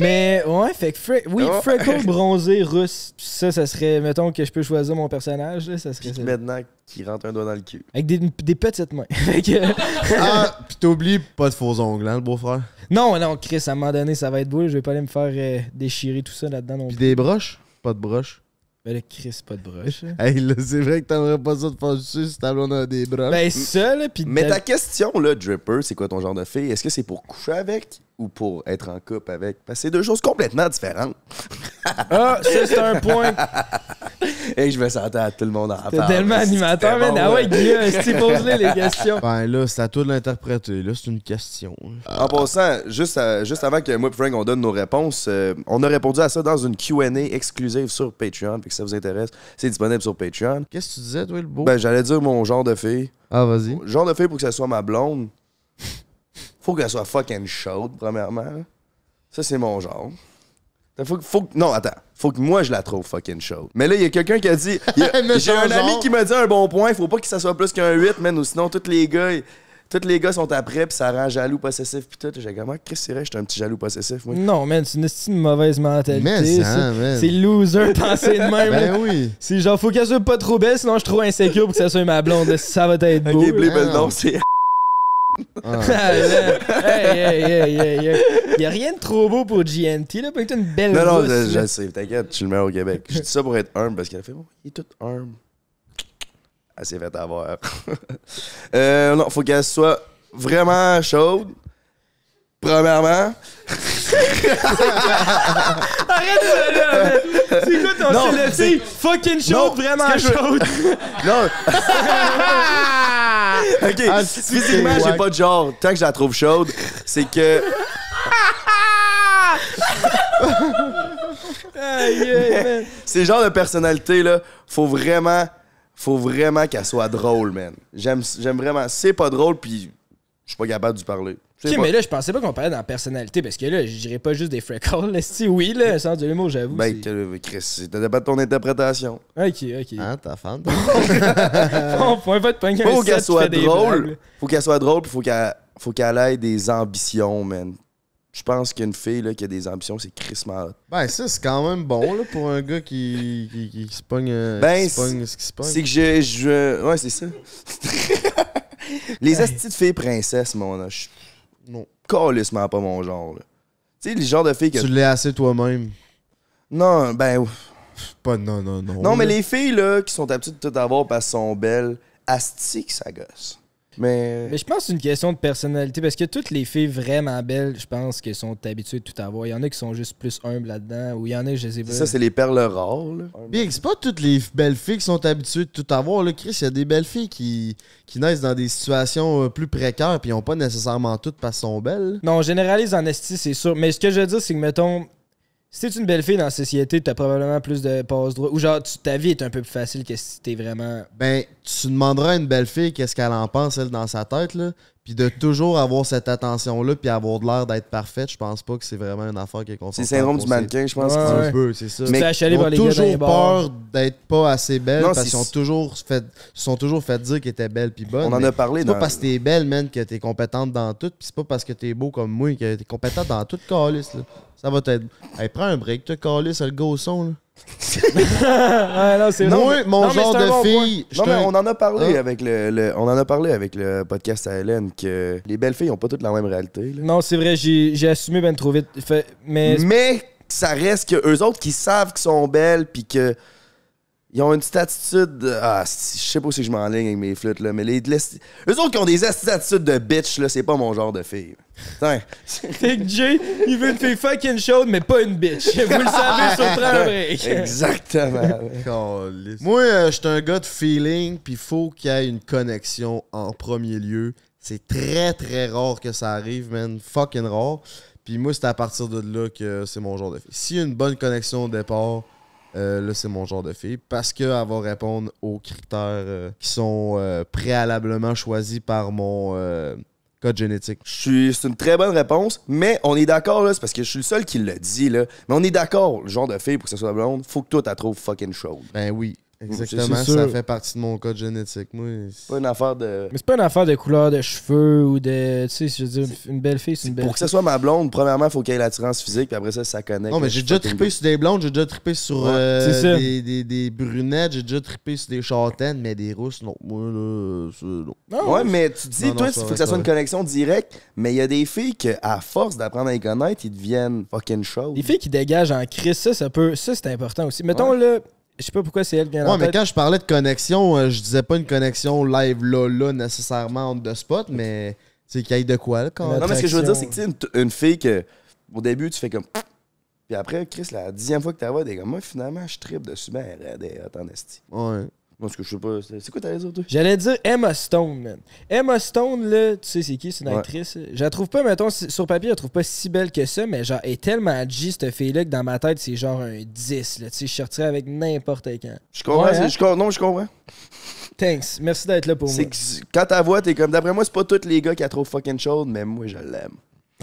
Speaker 2: Mais ouais, fait que Fre- oui,
Speaker 3: Oh.
Speaker 2: freckle *laughs* bronzé russe. Ça, ça serait, mettons que je peux choisir mon personnage, là, ça serait ça.
Speaker 3: maintenant, qui rentre un doigt dans le cul.
Speaker 2: Avec des, des petites mains. *laughs* Fait que- *laughs*
Speaker 1: Ah, pis t'oublies pas de faux ongles, hein, le beau-frère?
Speaker 2: non, non, Chris, à un moment donné, ça va être beau. là, Je vais pas aller me faire euh, déchirer tout ça là-dedans non
Speaker 1: Pis
Speaker 2: plus.
Speaker 1: des broches? Pas de broches.
Speaker 2: Ben là, Chris, pas de broche.
Speaker 1: Hey, là, c'est vrai que t'aimerais pas ça de faire sucer si blonde a des broches.
Speaker 2: Ben ça, là, pis...
Speaker 3: Mais ta question, là, Dripper, c'est quoi ton genre de fille? Est-ce que c'est pour coucher avec? Ou pour être en couple avec? Parce que c'est deux choses complètement différentes.
Speaker 2: Ah, ça, c'est un point. *laughs*
Speaker 3: Et je me sentais à tout le monde en parle.
Speaker 2: tellement animateur, man.
Speaker 3: bon,
Speaker 2: Ah ouais. Guillaume, si pose-les les questions.
Speaker 1: Ben là, c'est à toi de l'interpréter. Là, c'est une question.
Speaker 3: En passant, juste, à- juste avant que moi et Frank on donne nos réponses, euh, on a répondu à ça dans une Q&A exclusive sur Patreon. Puis que ça vous intéresse, c'est disponible sur Patreon.
Speaker 1: Qu'est-ce que tu disais, toi, le beau?
Speaker 3: Ben, j'allais dire mon genre de fille.
Speaker 1: ah, vas-y.
Speaker 3: Genre de fille pour que ça soit ma blonde. Faut qu'elle soit fucking chaude, premièrement. Ça, c'est mon genre. Faut, que- faut, que- non, attends. Faut que moi, je la trouve fucking chaude. Mais là, il y a quelqu'un qui a dit... *laughs* J'ai un ami qui m'a dit un bon point. Faut pas que ça soit plus qu'un 8, man. Ou sinon, tous les gars... Tous les gars sont après, puis ça rend jaloux, possessif, puis tout. J'ai comment Chris, c'est vrai, j'étais un petit jaloux possessif, moi.
Speaker 2: Non, man, c'est une mauvaise mentalité.
Speaker 1: Mais
Speaker 2: ça.
Speaker 1: ça, man.
Speaker 2: C'est loser penser de même.
Speaker 1: Ben oui.
Speaker 2: C'est genre, faut qu'elle soit pas trop belle, sinon je suis trop insécure pour que ça soit ma blonde. Ça va être beau.
Speaker 3: Ok, Blé,
Speaker 1: Ah,
Speaker 3: ben
Speaker 1: non,
Speaker 3: c'est.
Speaker 1: Ah. *laughs*
Speaker 2: Ah, là. hey, hey, hey, hey, hey. Y a rien de trop beau pour GNT, là. T'as une belle
Speaker 3: Non, non, je, je sais, t'inquiète, je suis le meilleur au Québec. Je dis ça pour être humble parce qu'elle a fait, oh, il est tout humble. Elle s'est fait avoir. *laughs* euh, non, faut qu'elle soit vraiment chaude. Premièrement. *laughs*
Speaker 2: Arrête ça, là. C'est quoi ton de? Fucking chaude, vraiment chaude.
Speaker 3: Non! *laughs* ok,
Speaker 1: Ah, si,
Speaker 3: physiquement, j'ai pas de genre. Tant que je la trouve chaude, c'est que. *laughs* C'est le genre de personnalité, là, faut vraiment. Faut vraiment qu'elle soit drôle, man. J'aime j'aime vraiment. C'est pas drôle, puis je suis pas capable d'y parler.
Speaker 2: Ok,
Speaker 3: pas-
Speaker 2: mais là, je pensais pas qu'on parlait dans la personnalité, parce que là, je dirais pas juste des freckles. Si, oui, là, un sens de l'humour, j'avoue.
Speaker 3: Ben, que- Chris, c'était pas de ton interprétation.
Speaker 2: Ok, ok.
Speaker 1: Hein, ta femme? *laughs*
Speaker 2: On pourrait pas te pogner
Speaker 3: Faut qu'elle soit drôle. Faut qu'elle soit drôle, puis faut qu'elle faut qu'elle ait des ambitions, man. Je pense qu'une fille là, qui a des ambitions, c'est crissement hot.
Speaker 1: Ben, ça, c'est quand même bon, là, pour un gars qui, qui, qui, qui se pogne, euh,
Speaker 3: Ben,
Speaker 1: ce qui se pogne.
Speaker 3: C'est que je, je. Ouais, c'est ça. *laughs* les astis de filles princesses, mon âge.
Speaker 1: Non.
Speaker 3: Calissement pas mon genre, là. Tu sais, les genres de filles que.
Speaker 1: Tu l'es assez toi-même.
Speaker 3: Non, ben. ouf.
Speaker 1: Pas non, non, non.
Speaker 3: Non, mais
Speaker 1: là.
Speaker 3: les filles, là, qui sont habituées de tout avoir parce qu'elles sont belles, asti que ça gosse. Mais.
Speaker 2: Mais je pense que c'est une question de personnalité parce que toutes les filles vraiment belles, je pense qu'elles sont habituées de tout avoir. Il y en a qui sont juste plus humbles là-dedans, ou il y en a, je sais pas.
Speaker 3: Ça, c'est les perles rares, là.
Speaker 1: Big, c'est pas toutes les belles filles qui sont habituées de tout avoir. Là, Chris, il y a des belles filles qui, qui naissent dans des situations euh, plus précaires puis ils ont pas nécessairement toutes parce qu'elles sont belles.
Speaker 2: Non, on généralise en esti, c'est sûr. Mais ce que je veux dire, c'est que, mettons, si t'es une belle fille dans la société, t'as probablement plus de passe droit. Ou genre, tu- ta vie est un peu plus facile que si t'es vraiment.
Speaker 1: Ben, tu demanderas à une belle fille qu'est-ce qu'elle en pense, elle, dans sa tête, là. Puis de toujours avoir cette attention-là puis avoir de l'air d'être parfaite, je pense pas que c'est vraiment une affaire qui est
Speaker 3: C'est
Speaker 1: confortable.
Speaker 3: le syndrome du mannequin, je pense.
Speaker 2: Ouais,
Speaker 3: que
Speaker 1: Un
Speaker 2: ouais.
Speaker 1: peu, c'est ça.
Speaker 2: Achaler
Speaker 1: Ils
Speaker 2: par
Speaker 1: ont toujours peur d'être pas assez belles
Speaker 3: Non,
Speaker 1: parce
Speaker 3: c'est-
Speaker 1: qu'ils ont toujours fait, se sont toujours fait dire qu'ils étaient belles puis bonnes.
Speaker 3: On en
Speaker 1: mais
Speaker 3: a parlé
Speaker 1: C'est
Speaker 3: dans.
Speaker 1: pas parce que t'es belle, man, que t'es compétente dans tout, pis c'est pas parce que t'es beau comme moi que t'es compétente dans tout, calice, là. Ça va t'aider. Hey, prends un break, toi, calice, le gars au son, là.
Speaker 2: Non, c'est
Speaker 1: Moi,
Speaker 2: vrai.
Speaker 1: mon
Speaker 2: Non,
Speaker 1: genre de
Speaker 2: bon
Speaker 1: fille,
Speaker 3: Non, mais on en a parlé
Speaker 1: Ah.
Speaker 3: avec le, le- on en a parlé avec le podcast à Hélène que les belles filles ont pas toutes la même réalité. là.
Speaker 2: Non, c'est vrai, j'ai j'ai assumé ben trop vite. Fait- mais
Speaker 3: Mais ça reste que eux autres qui savent qu'ils sont belles puis que ils ont une petite attitude de- ah je sais pas si je m'enligne avec mes flûtes là mais les, les- eux autres qui ont des attitudes de bitch là c'est pas mon genre de fille. Putain. *laughs*
Speaker 2: Fait que Jay, il veut une fille fucking chaude, mais pas une bitch. Vous le savez sur break. *laughs*
Speaker 3: Exactement.
Speaker 1: Moi, euh, je suis un gars de feeling, puis faut qu'il y ait une connexion en premier lieu. C'est très, très rare que ça arrive, man. Fucking rare. Puis moi, c'est à partir de là que c'est mon genre de fille. S'il y a une bonne connexion au départ, euh, là, c'est mon genre de fille. Parce qu'elle va répondre aux critères euh, qui sont euh, préalablement choisis par mon code génétique.
Speaker 3: C'est une très bonne réponse, mais on est d'accord, là, c'est parce que je suis le seul qui le dit, là. Mais on est d'accord, le genre de fille, pour que ça soit blonde, faut que toi, t'as trouves fucking chaude.
Speaker 1: Ben oui. Exactement, ça
Speaker 2: sûr.
Speaker 1: fait partie de mon code génétique. Moi,
Speaker 3: C'est pas une affaire de.
Speaker 2: Mais c'est pas une affaire de couleur de cheveux ou de. Tu sais, je veux dire, une belle fille, c'est une belle
Speaker 3: Pour que ça
Speaker 2: fille.
Speaker 3: soit ma blonde, premièrement, il faut qu'il y ait l'attirance physique, puis après ça, ça connecte.
Speaker 1: Non, mais j'ai déjà trippé sur des blondes, j'ai déjà trippé sur euh, des, des, des brunettes, j'ai déjà trippé sur des châtaines, mais des rousses, non. Moi, là, non.
Speaker 2: Non,
Speaker 3: Ouais, mais tu dis,
Speaker 1: Non,
Speaker 3: toi, il faut que ça soit une connexion directe, mais il y a des filles que, à force d'apprendre à les connaître, ils deviennent fucking chaudes.
Speaker 2: Les filles qui dégagent en crise, ça, ça peut. Ça, c'est important aussi. Mettons, là, je sais pas pourquoi c'est elle qui vient
Speaker 1: Ouais, mais
Speaker 2: tête.
Speaker 1: quand je parlais de connexion, euh, je disais pas une connexion live là, là, nécessairement on the spot, mais c'est qu'il y ait de quoi, là, quand.
Speaker 3: Non, mais ce que je veux dire, c'est que tu sais, une, une fille que, au début, tu fais comme. Puis après, Chris, la dixième fois que tu la vois, t'es comme, moi, finalement, je trippe dessus, ben, attends, esti.
Speaker 1: Ouais.
Speaker 3: Moi, ce que je sais pas, c'est quoi t'allais dire, toi?
Speaker 2: J'allais dire Emma Stone, man. Emma Stone, là, tu sais c'est qui, c'est une
Speaker 3: Ouais.
Speaker 2: actrice. Je la trouve pas, mettons, sur papier, je la trouve pas si belle que ça, mais genre, elle est tellement G, cette fille-là, que dans ma tête, c'est genre un 10, là. Tu sais, je sortirais avec n'importe quand.
Speaker 3: Je comprends,
Speaker 2: Ouais, hein?
Speaker 3: je non, je comprends.
Speaker 2: Thanks. Merci d'être là pour moi.
Speaker 3: Que quand t'as voix, t'es comme, d'après moi, c'est pas tous les gars qui la trouvent fucking chaude, mais moi, je l'aime.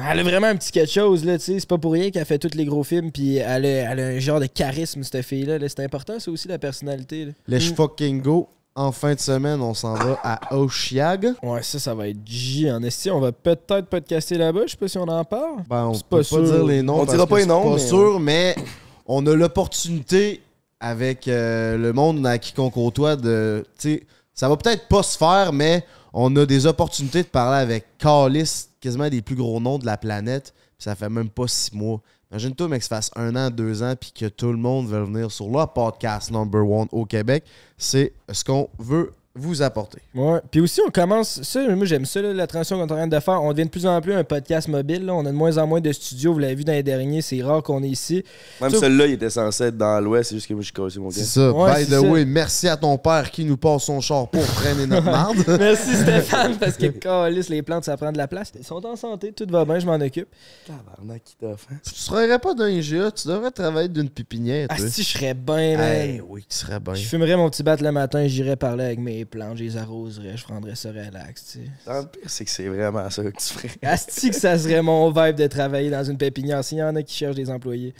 Speaker 2: Elle a vraiment un petit quelque chose, là, tu sais. C'est pas pour rien qu'elle fait tous les gros films, puis elle a, elle a un genre de charisme, cette fille-là. là. C'est important, ça aussi, la personnalité. là.
Speaker 1: Let's
Speaker 2: Mm.
Speaker 1: fucking go. En fin de semaine, on s'en va à Oshiag.
Speaker 2: Ouais, ça, ça va être G en esti. On va peut-être podcaster là-bas. Je sais pas si on en parle.
Speaker 1: Ben, on
Speaker 2: C'est
Speaker 1: peut
Speaker 2: pas
Speaker 1: pas,
Speaker 2: sûr.
Speaker 1: dire les noms.
Speaker 3: On dira pas les
Speaker 1: c'est
Speaker 3: noms,
Speaker 1: Pas
Speaker 3: mais-
Speaker 1: sûr, mais on a l'opportunité avec euh, le monde à qui qu'on côtoie de. tu sais, ça va peut-être pas se faire, mais on a des opportunités de parler avec Calis, quasiment des plus gros noms de la planète. Ça fait même pas six mois. Imagine-toi, mec, que ça fasse un an, deux ans, puis que tout le monde veut venir sur le podcast number one au Québec. C'est ce qu'on veut vous apporter.
Speaker 2: Ouais. Puis aussi, on commence. Ça, moi, j'aime ça, là, la transition qu'on est en train de faire. On devient de plus en plus un podcast mobile. là. On a de moins en moins de studios. Vous l'avez vu dans les derniers. C'est rare qu'on est ici.
Speaker 3: Même celui-là, il était censé être dans l'ouest, c'est juste que moi, je suis mon gars.
Speaker 1: C'est ça.
Speaker 2: Ouais,
Speaker 1: By the
Speaker 2: ça.
Speaker 1: way, merci à ton père qui nous passe son char pour traîner notre *laughs* marde.
Speaker 2: Merci Stéphane, parce que câlisse, les plantes, ça prend de la place. Ils sont en santé, tout va bien, je m'en occupe.
Speaker 3: Tabarnak, qui t'offre, hein?
Speaker 1: Tu serais pas d'un IGA, tu devrais travailler d'une pépinière,
Speaker 2: Ah, si, je serais bien.
Speaker 1: Hey, oui, tu serais bien.
Speaker 2: Je fumerais mon petit bat le matin, j'irais parler avec mes plantes, je les arroserais, je prendrais ça relax, tu sais.
Speaker 3: Dans le pire, c'est que c'est vraiment ça que tu ferais. *laughs*
Speaker 2: Asti que ça serait mon vibe de travailler dans une pépinière s'il y en a qui cherchent des employés.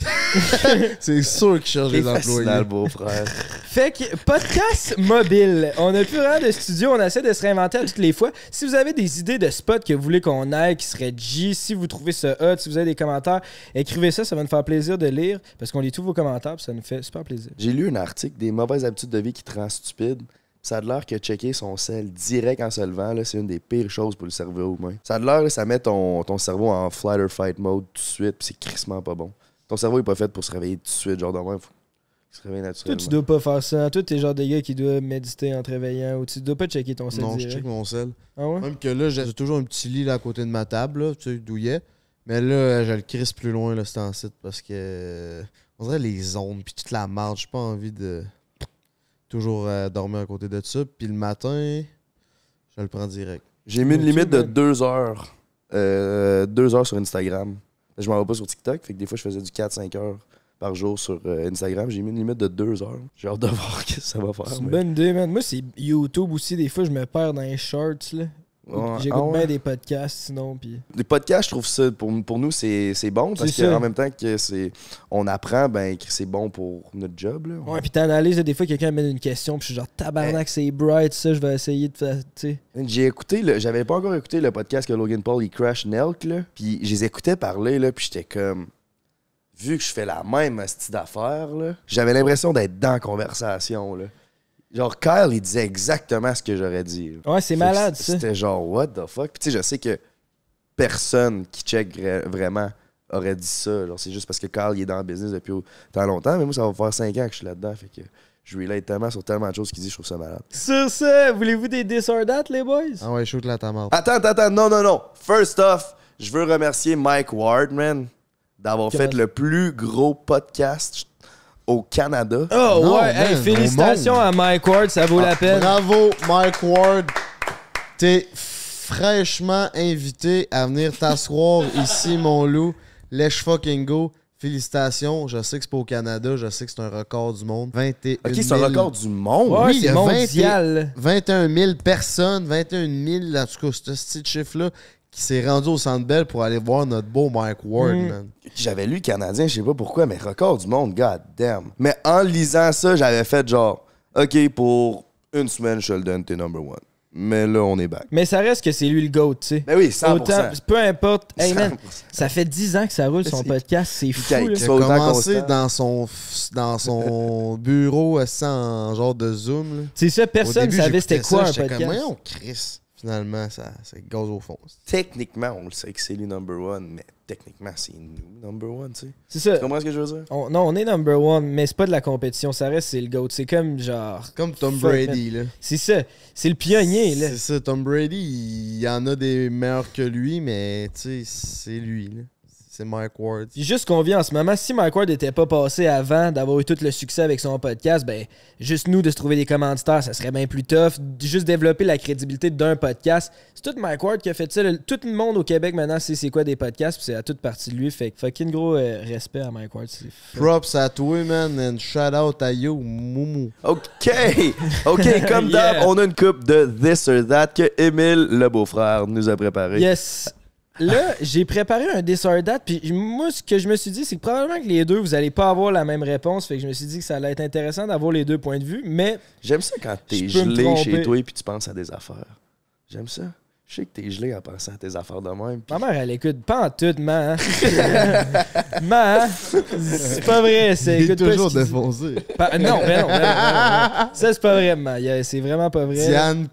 Speaker 2: *laughs*
Speaker 1: C'est sûr qu'ils cherchent des employés.
Speaker 3: le beau-frère.
Speaker 2: Fait que podcast mobile. On n'a plus vraiment de studio, on essaie de se réinventer à toutes les fois. Si vous avez des idées de spots que vous voulez qu'on aille, qui seraient G, si vous trouvez ça hot, si vous avez des commentaires, écrivez ça, ça va nous faire plaisir de lire parce qu'on lit tous vos commentaires, puis ça nous fait super plaisir.
Speaker 3: J'ai lu un article des mauvaises habitudes de vie qui te rend stupide. Ça a l'air que checker son sel direct en se levant, là, c'est une des pires choses pour le cerveau humain. Ça a l'air, ça met ton, ton cerveau en flight or fight mode tout de suite, puis c'est crissement pas bon. Ton cerveau est pas fait pour se réveiller tout de suite, genre de même. Faut qu'il se réveille
Speaker 2: Toi,
Speaker 3: naturellement.
Speaker 2: tu dois pas faire ça. Toi, t'es genre de gars qui doit méditer en te réveillant ou tu dois pas checker ton sel
Speaker 1: Non, je check mon sel.
Speaker 2: Ah ouais?
Speaker 1: Même que là, j'ai toujours un petit lit là à côté de ma table, là, tu sais, douillet. Mais là, je le crisse plus loin, là, c'est en site, parce que. On dirait les ondes, puis toute la marge. J'ai pas envie de. Toujours euh, dormir à côté de ça. Puis le matin, je le prends direct.
Speaker 3: J'ai mis une limite de deux heures. Euh, deux heures sur Instagram. Je m'en vais pas sur TikTok, fait que des fois je faisais du 4-5 heures par jour sur euh, Instagram. J'ai mis une limite de deux heures. J'ai hâte de *laughs* voir ce que ça va faire.
Speaker 2: C'est une
Speaker 3: mais-
Speaker 2: bonne idée, man. Moi, c'est YouTube aussi. Des fois, je me perds dans les shorts, là. J'écoute
Speaker 3: Ah ouais?
Speaker 2: bien des podcasts, sinon, puis...
Speaker 3: Les podcasts, je trouve ça, pour, pour nous, c'est bon parce qu'en même temps que c'est on apprend, ben que c'est bon pour notre job. Là.
Speaker 2: Ouais, puis t'analyses, des fois, quelqu'un met une question, puis je suis genre, tabarnak, c'est bright, ça, je vais essayer de faire.
Speaker 3: J'ai écouté, j'avais pas encore écouté le podcast que Logan Paul il crash Nelk, là. Puis je les écoutais parler, là, puis j'étais comme. Vu que je fais la même style d'affaires, là, j'avais l'impression d'être dans la conversation, là. Genre, Kyle, il disait exactement ce que j'aurais dit.
Speaker 2: Ouais, c'est malade, ça.
Speaker 3: C'était genre, what the fuck? Puis tu sais, je sais que personne qui check vra- vraiment aurait dit ça. Genre, c'est juste parce que Carl, il est dans le business depuis tant longtemps. Mais moi, ça va faire 5 ans que je suis là-dedans. Fait que je relate tellement sur tellement de choses qu'il dit, je trouve ça malade.
Speaker 2: Sur ça, voulez-vous des this or that, les boys?
Speaker 1: Ah ouais, shoot la tamarte.
Speaker 3: Attends, attends, attends. Non, non, non. First off, je veux remercier Mike Ward, man, d'avoir fait le plus gros podcast au Canada.
Speaker 2: Oh,
Speaker 1: Non,
Speaker 2: ouais, hey,
Speaker 1: man,
Speaker 2: félicitations à Mike Ward, ça vaut la peine.
Speaker 1: Bravo, Mike Ward. T'es fraîchement invité à venir t'asseoir *laughs* ici, mon loup. Let's fucking go. Félicitations. Je sais que c'est pas au Canada. Je sais que c'est un record du monde. 21
Speaker 3: Ok, c'est un
Speaker 1: 000
Speaker 3: record du monde.
Speaker 2: Ouais,
Speaker 1: oui, il y
Speaker 2: c'est
Speaker 1: a
Speaker 2: mondial.
Speaker 1: 21 000 personnes, 21 000, en tout cas, ce petit chiffre-là, qui s'est rendu au Centre Bell pour aller voir notre beau Mike Ward,
Speaker 2: Mm.
Speaker 1: man.
Speaker 3: J'avais lu Canadien, je sais pas pourquoi, mais record du monde, god damn. Mais en lisant ça, j'avais fait genre, OK, pour une semaine, je te le donne, t'es number one. Mais là, on est back.
Speaker 2: Mais ça reste que c'est lui le GOAT, tu sais.
Speaker 3: Ben oui, 100%.
Speaker 2: Autant, peu importe. Hey man,
Speaker 3: 100%.
Speaker 2: ça fait 10 ans que ça roule son podcast, c'est fou.
Speaker 1: Il a commencé dans son, dans son *laughs* bureau en genre de Zoom.
Speaker 2: C'est ça, personne
Speaker 1: début,
Speaker 2: savait c'était quoi
Speaker 1: ça,
Speaker 2: un podcast.
Speaker 1: Comme, voyons, Chris. Finalement, ça, c'est gaz au fond.
Speaker 3: Techniquement, on le sait que c'est lui number one, mais techniquement, c'est nous number one, tu sais.
Speaker 2: C'est ça.
Speaker 3: Tu comprends ce que je veux dire?
Speaker 2: On- non, on est number one, mais c'est pas de la compétition. Ça reste, c'est le GOAT. C'est comme genre.
Speaker 1: Comme Tom
Speaker 2: Fuck,
Speaker 1: Brady, là.
Speaker 2: C'est ça. C'est le pionnier, là.
Speaker 1: C'est ça, Tom Brady, il y en a des meilleurs que lui, mais tu sais, c'est lui, là. C'est Mike Ward.
Speaker 2: Puis juste qu'on vit en ce moment, si Mike Ward n'était pas passé avant d'avoir eu tout le succès avec son podcast, ben juste nous de se trouver des commanditaires, ça serait bien plus tough. Juste développer la crédibilité d'un podcast. C'est tout Mike Ward qui a fait ça. Le- Tout le monde au Québec maintenant sait c'est quoi des podcasts, puis c'est à toute partie de lui. Fait que fucking gros euh, respect à Mike Ward.
Speaker 1: Props à toi, man, and shout out à Yo Moumou.
Speaker 3: OK! OK, *laughs* comme
Speaker 2: Yeah.
Speaker 3: d'hab, on a une coupe de This or That que Émile, le beau-frère, nous a préparé.
Speaker 2: Yes. Là, j'ai préparé un Disordate, puis moi, ce que je me suis dit, c'est que probablement que les deux, vous allez pas avoir la même réponse. Fait que je me suis dit que ça allait être intéressant d'avoir les deux points de vue, mais
Speaker 3: J'aime ça quand t'es gelé chez toi et puis tu penses à des affaires. J'aime ça. Je sais que t'es gelé en pensant à tes affaires de même.
Speaker 2: Ma mère, elle écoute pas en tout, man. *laughs* man, c'est pas vrai. C'est
Speaker 1: Il est toujours défoncé.
Speaker 2: Pa- non, ben non, ben non, ben non, non. Ça, c'est pas vrai, man. C'est vraiment pas vrai.
Speaker 1: Diane,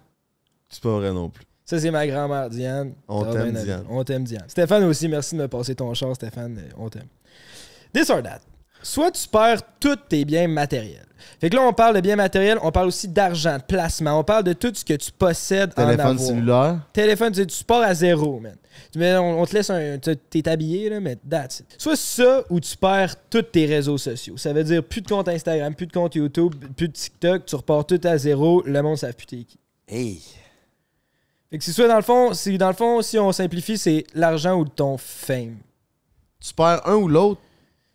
Speaker 1: c'est pas vrai non plus.
Speaker 2: Ça, c'est ma grand-mère, Diane.
Speaker 1: On t'aime. Diane.
Speaker 2: On t'aime, Diane. Stéphane aussi, merci de me passer ton char, Stéphane. On t'aime. This or that. Soit tu perds tous tes biens matériels. Fait que là, on parle de biens matériels, on parle aussi d'argent, de placement. On parle de tout ce que tu possèdes en
Speaker 1: Téléphone
Speaker 2: avoir.
Speaker 1: cellulaire.
Speaker 2: téléphone, tu, sais, tu pars à zéro, man. Tu mets- on, on te laisse un. tu- T'es habillé, là, mais that's it. Soit ça ou tu perds tous tes réseaux sociaux. Ça veut dire plus de compte Instagram, plus de compte YouTube, plus de TikTok, tu repars tout à zéro, le monde savent plus t'es qui.
Speaker 3: Hey!
Speaker 2: Fait que c'est soit dans le fond, c'est dans le fond, si on simplifie, c'est l'argent ou ton fame.
Speaker 1: Tu perds un ou l'autre?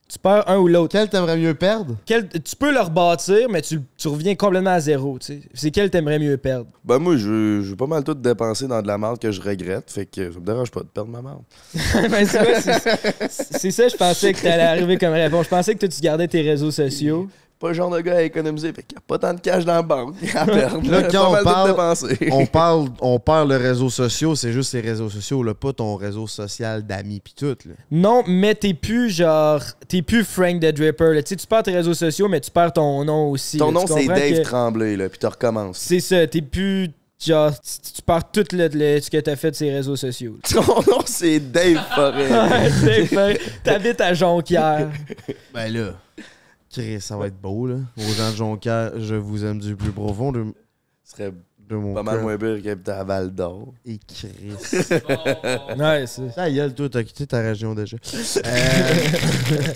Speaker 2: Tu perds un ou l'autre.
Speaker 1: Quel t'aimerais mieux perdre?
Speaker 2: Quel- tu peux le rebâtir, mais tu, tu reviens complètement à zéro. tu sais. C'est quel t'aimerais mieux perdre?
Speaker 3: Ben moi, je je vais pas mal tout dépenser dans de la merde que je regrette, fait que ça me dérange pas de perdre ma merde. *laughs*
Speaker 2: Ben, c'est vrai, c'est- c'est ça, je pensais que t'allais arriver comme réponse. Je pensais que toi, tu gardais tes réseaux sociaux.
Speaker 3: Pas le genre de gars à économiser, fait qu'il y a pas tant de cash dans la banque à perdre.
Speaker 1: Là,
Speaker 3: Pas
Speaker 1: quand on parle- *laughs* on parle, on parle de réseaux sociaux, c'est juste les réseaux sociaux, là, pas ton réseau social d'amis pis tout. Là.
Speaker 2: Non, mais t'es plus genre. T'es plus Frank the Dripper. là. Tu sais, tu perds tes réseaux sociaux, mais tu perds ton nom aussi.
Speaker 3: Ton
Speaker 2: là.
Speaker 3: nom, c'est Dave
Speaker 2: que-
Speaker 3: Tremblay, là, puis tu recommences.
Speaker 2: C'est ça, t'es plus. Genre, tu, tu perds tout le, le- ce que t'as fait de ces réseaux sociaux.
Speaker 3: Ton nom, c'est Dave Forêt. *laughs*
Speaker 2: Ouais, c'est- T'habites à Jonquière.
Speaker 1: Ben là, Chris, ça va être beau, là. Aux gens de Jonquière, je vous aime du plus profond de,
Speaker 3: Ce serait
Speaker 1: de mon
Speaker 3: pas mal
Speaker 1: cœur.
Speaker 3: moins pire qu'habiter à Val d'Or.
Speaker 1: Et Chris. *laughs*
Speaker 2: Ouais, c'est.
Speaker 1: Ta gueule, toi, t'as quitté ta région déjà. Euh, *laughs*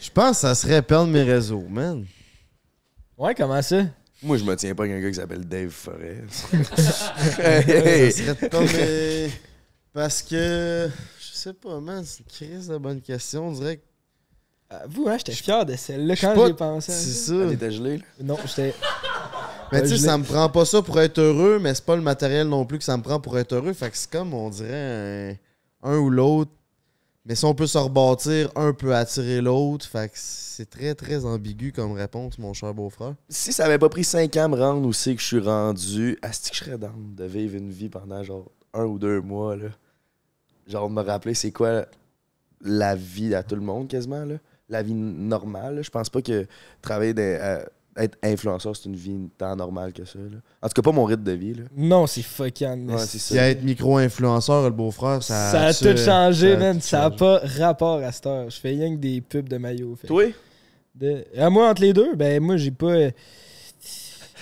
Speaker 1: Je pense que ça serait perdre mes réseaux, man.
Speaker 2: Ouais, comment ça?
Speaker 3: Moi, je me tiens pas avec un gars qui s'appelle Dave Forêt. *laughs*
Speaker 1: Ça serait perdre mes... Parce que... Je sais pas, man. C'est une crise de bonne question. On dirait que...
Speaker 2: Vous, hein, j'étais fier de celle-là
Speaker 1: Je suis
Speaker 2: quand
Speaker 1: pas-
Speaker 2: j'ai pensé. à
Speaker 1: C'est
Speaker 2: ça.
Speaker 1: ça.
Speaker 3: Ah, t'étais gelé, là?
Speaker 2: Non, j'étais. *laughs*
Speaker 1: Mais tu sais,
Speaker 2: je
Speaker 1: ça me prend pas ça pour être heureux, mais c'est pas le matériel non plus que ça me prend pour être heureux. Fait que c'est comme, on dirait, un, un ou l'autre. Mais si on peut se rebâtir, un peut attirer l'autre. Fait que c'est très, très ambigu comme réponse, mon cher beau-frère.
Speaker 3: Si ça avait pas pris 5 ans à me rendre où c'est que je suis rendu, est-ce que je serais down de vivre une vie pendant genre un ou deux mois, là? Genre de me rappeler c'est quoi la vie à tout le monde quasiment, là? La vie normale. Je pense pas que travailler dans- euh, être influenceur, c'est une vie tant normale que ça, là. En tout cas, pas mon rythme de vie, là.
Speaker 2: Non, c'est fucking.
Speaker 3: Ouais, c'est
Speaker 1: Si
Speaker 3: ça.
Speaker 1: être micro-influenceur, le beau-frère, ça,
Speaker 2: Ça a tout changé,
Speaker 1: ça a
Speaker 2: man.
Speaker 1: tout
Speaker 2: Ça a
Speaker 1: changé.
Speaker 2: pas rapport à cette heure. Je fais rien que des pubs de maillot. fait.
Speaker 3: Toi?
Speaker 2: De- À moi, entre les deux, ben moi, j'ai pas.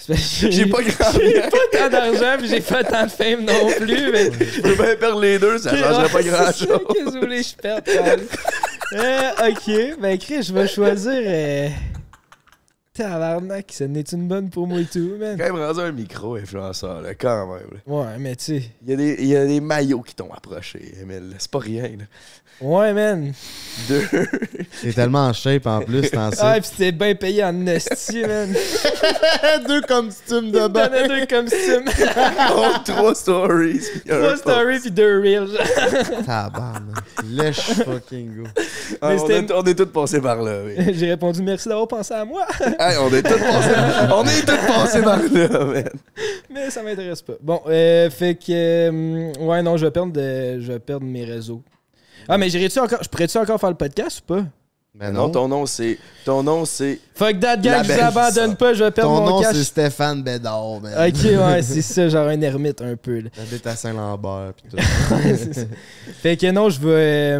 Speaker 3: J'ai pas *laughs* grand
Speaker 2: J'ai pas tant d'argent, puis j'ai pas tant de fame non *laughs* plus, mais.
Speaker 3: Je peux bien perdre les deux, ça *laughs* changerait pas
Speaker 2: Ouais,
Speaker 3: grand
Speaker 2: c'est ça,
Speaker 3: chose.
Speaker 2: Qu'est-ce que vous voulez que je perde? Euh, ok, ben Chris, je vais choisir. Euh... Tabarnak, ça n'est une bonne pour moi et tout, man.
Speaker 3: Quand même rendu un micro-influenceur, là, quand même. là.
Speaker 2: Ouais, mais tu sais.
Speaker 3: Il y, a des, il y a des maillots qui t'ont approché, Emile. C'est pas rien, là.
Speaker 2: Ouais, man.
Speaker 3: Deux.
Speaker 1: T'es tellement en shape en plus, t'en sais.
Speaker 2: Ah, pis c'était bien payé en esti, man. *laughs*
Speaker 1: Deux costumes
Speaker 2: Il
Speaker 1: de bain.
Speaker 2: deux ça. *laughs*
Speaker 3: Oh, trois stories.
Speaker 2: Trois stories pis deux reels.
Speaker 1: Tabarnak. *laughs* Lèche fucking go.
Speaker 3: Ah,
Speaker 2: Mais
Speaker 3: on, est, on est tous passés par là, oui.
Speaker 2: J'ai répondu merci d'avoir pensé à moi.
Speaker 3: Hey, on est tous passés, on est tous passés par là, man.
Speaker 2: Mais ça m'intéresse pas. Bon, euh, fait que. euh, ouais, non, je vais perdre, de- je vais perdre mes réseaux. Ah, mais j'irai-tu encore. Je pourrais-tu encore faire le podcast ou pas?
Speaker 1: Ben
Speaker 3: Non,
Speaker 1: non.
Speaker 3: ton nom, c'est. Ton nom, c'est.
Speaker 2: Fuck that, gang, je vous abandonne
Speaker 3: ça.
Speaker 2: pas, je vais perdre
Speaker 1: Ton
Speaker 2: mon
Speaker 1: nom,
Speaker 2: cash.
Speaker 1: c'est Stéphane Bédard, man.
Speaker 2: Ok, ouais, c'est ça, genre un ermite un peu. Là. *laughs*
Speaker 1: T'habites à Saint-Lambert, pis tout. *laughs*
Speaker 2: Ouais, c'est ça. fait que non, je vais.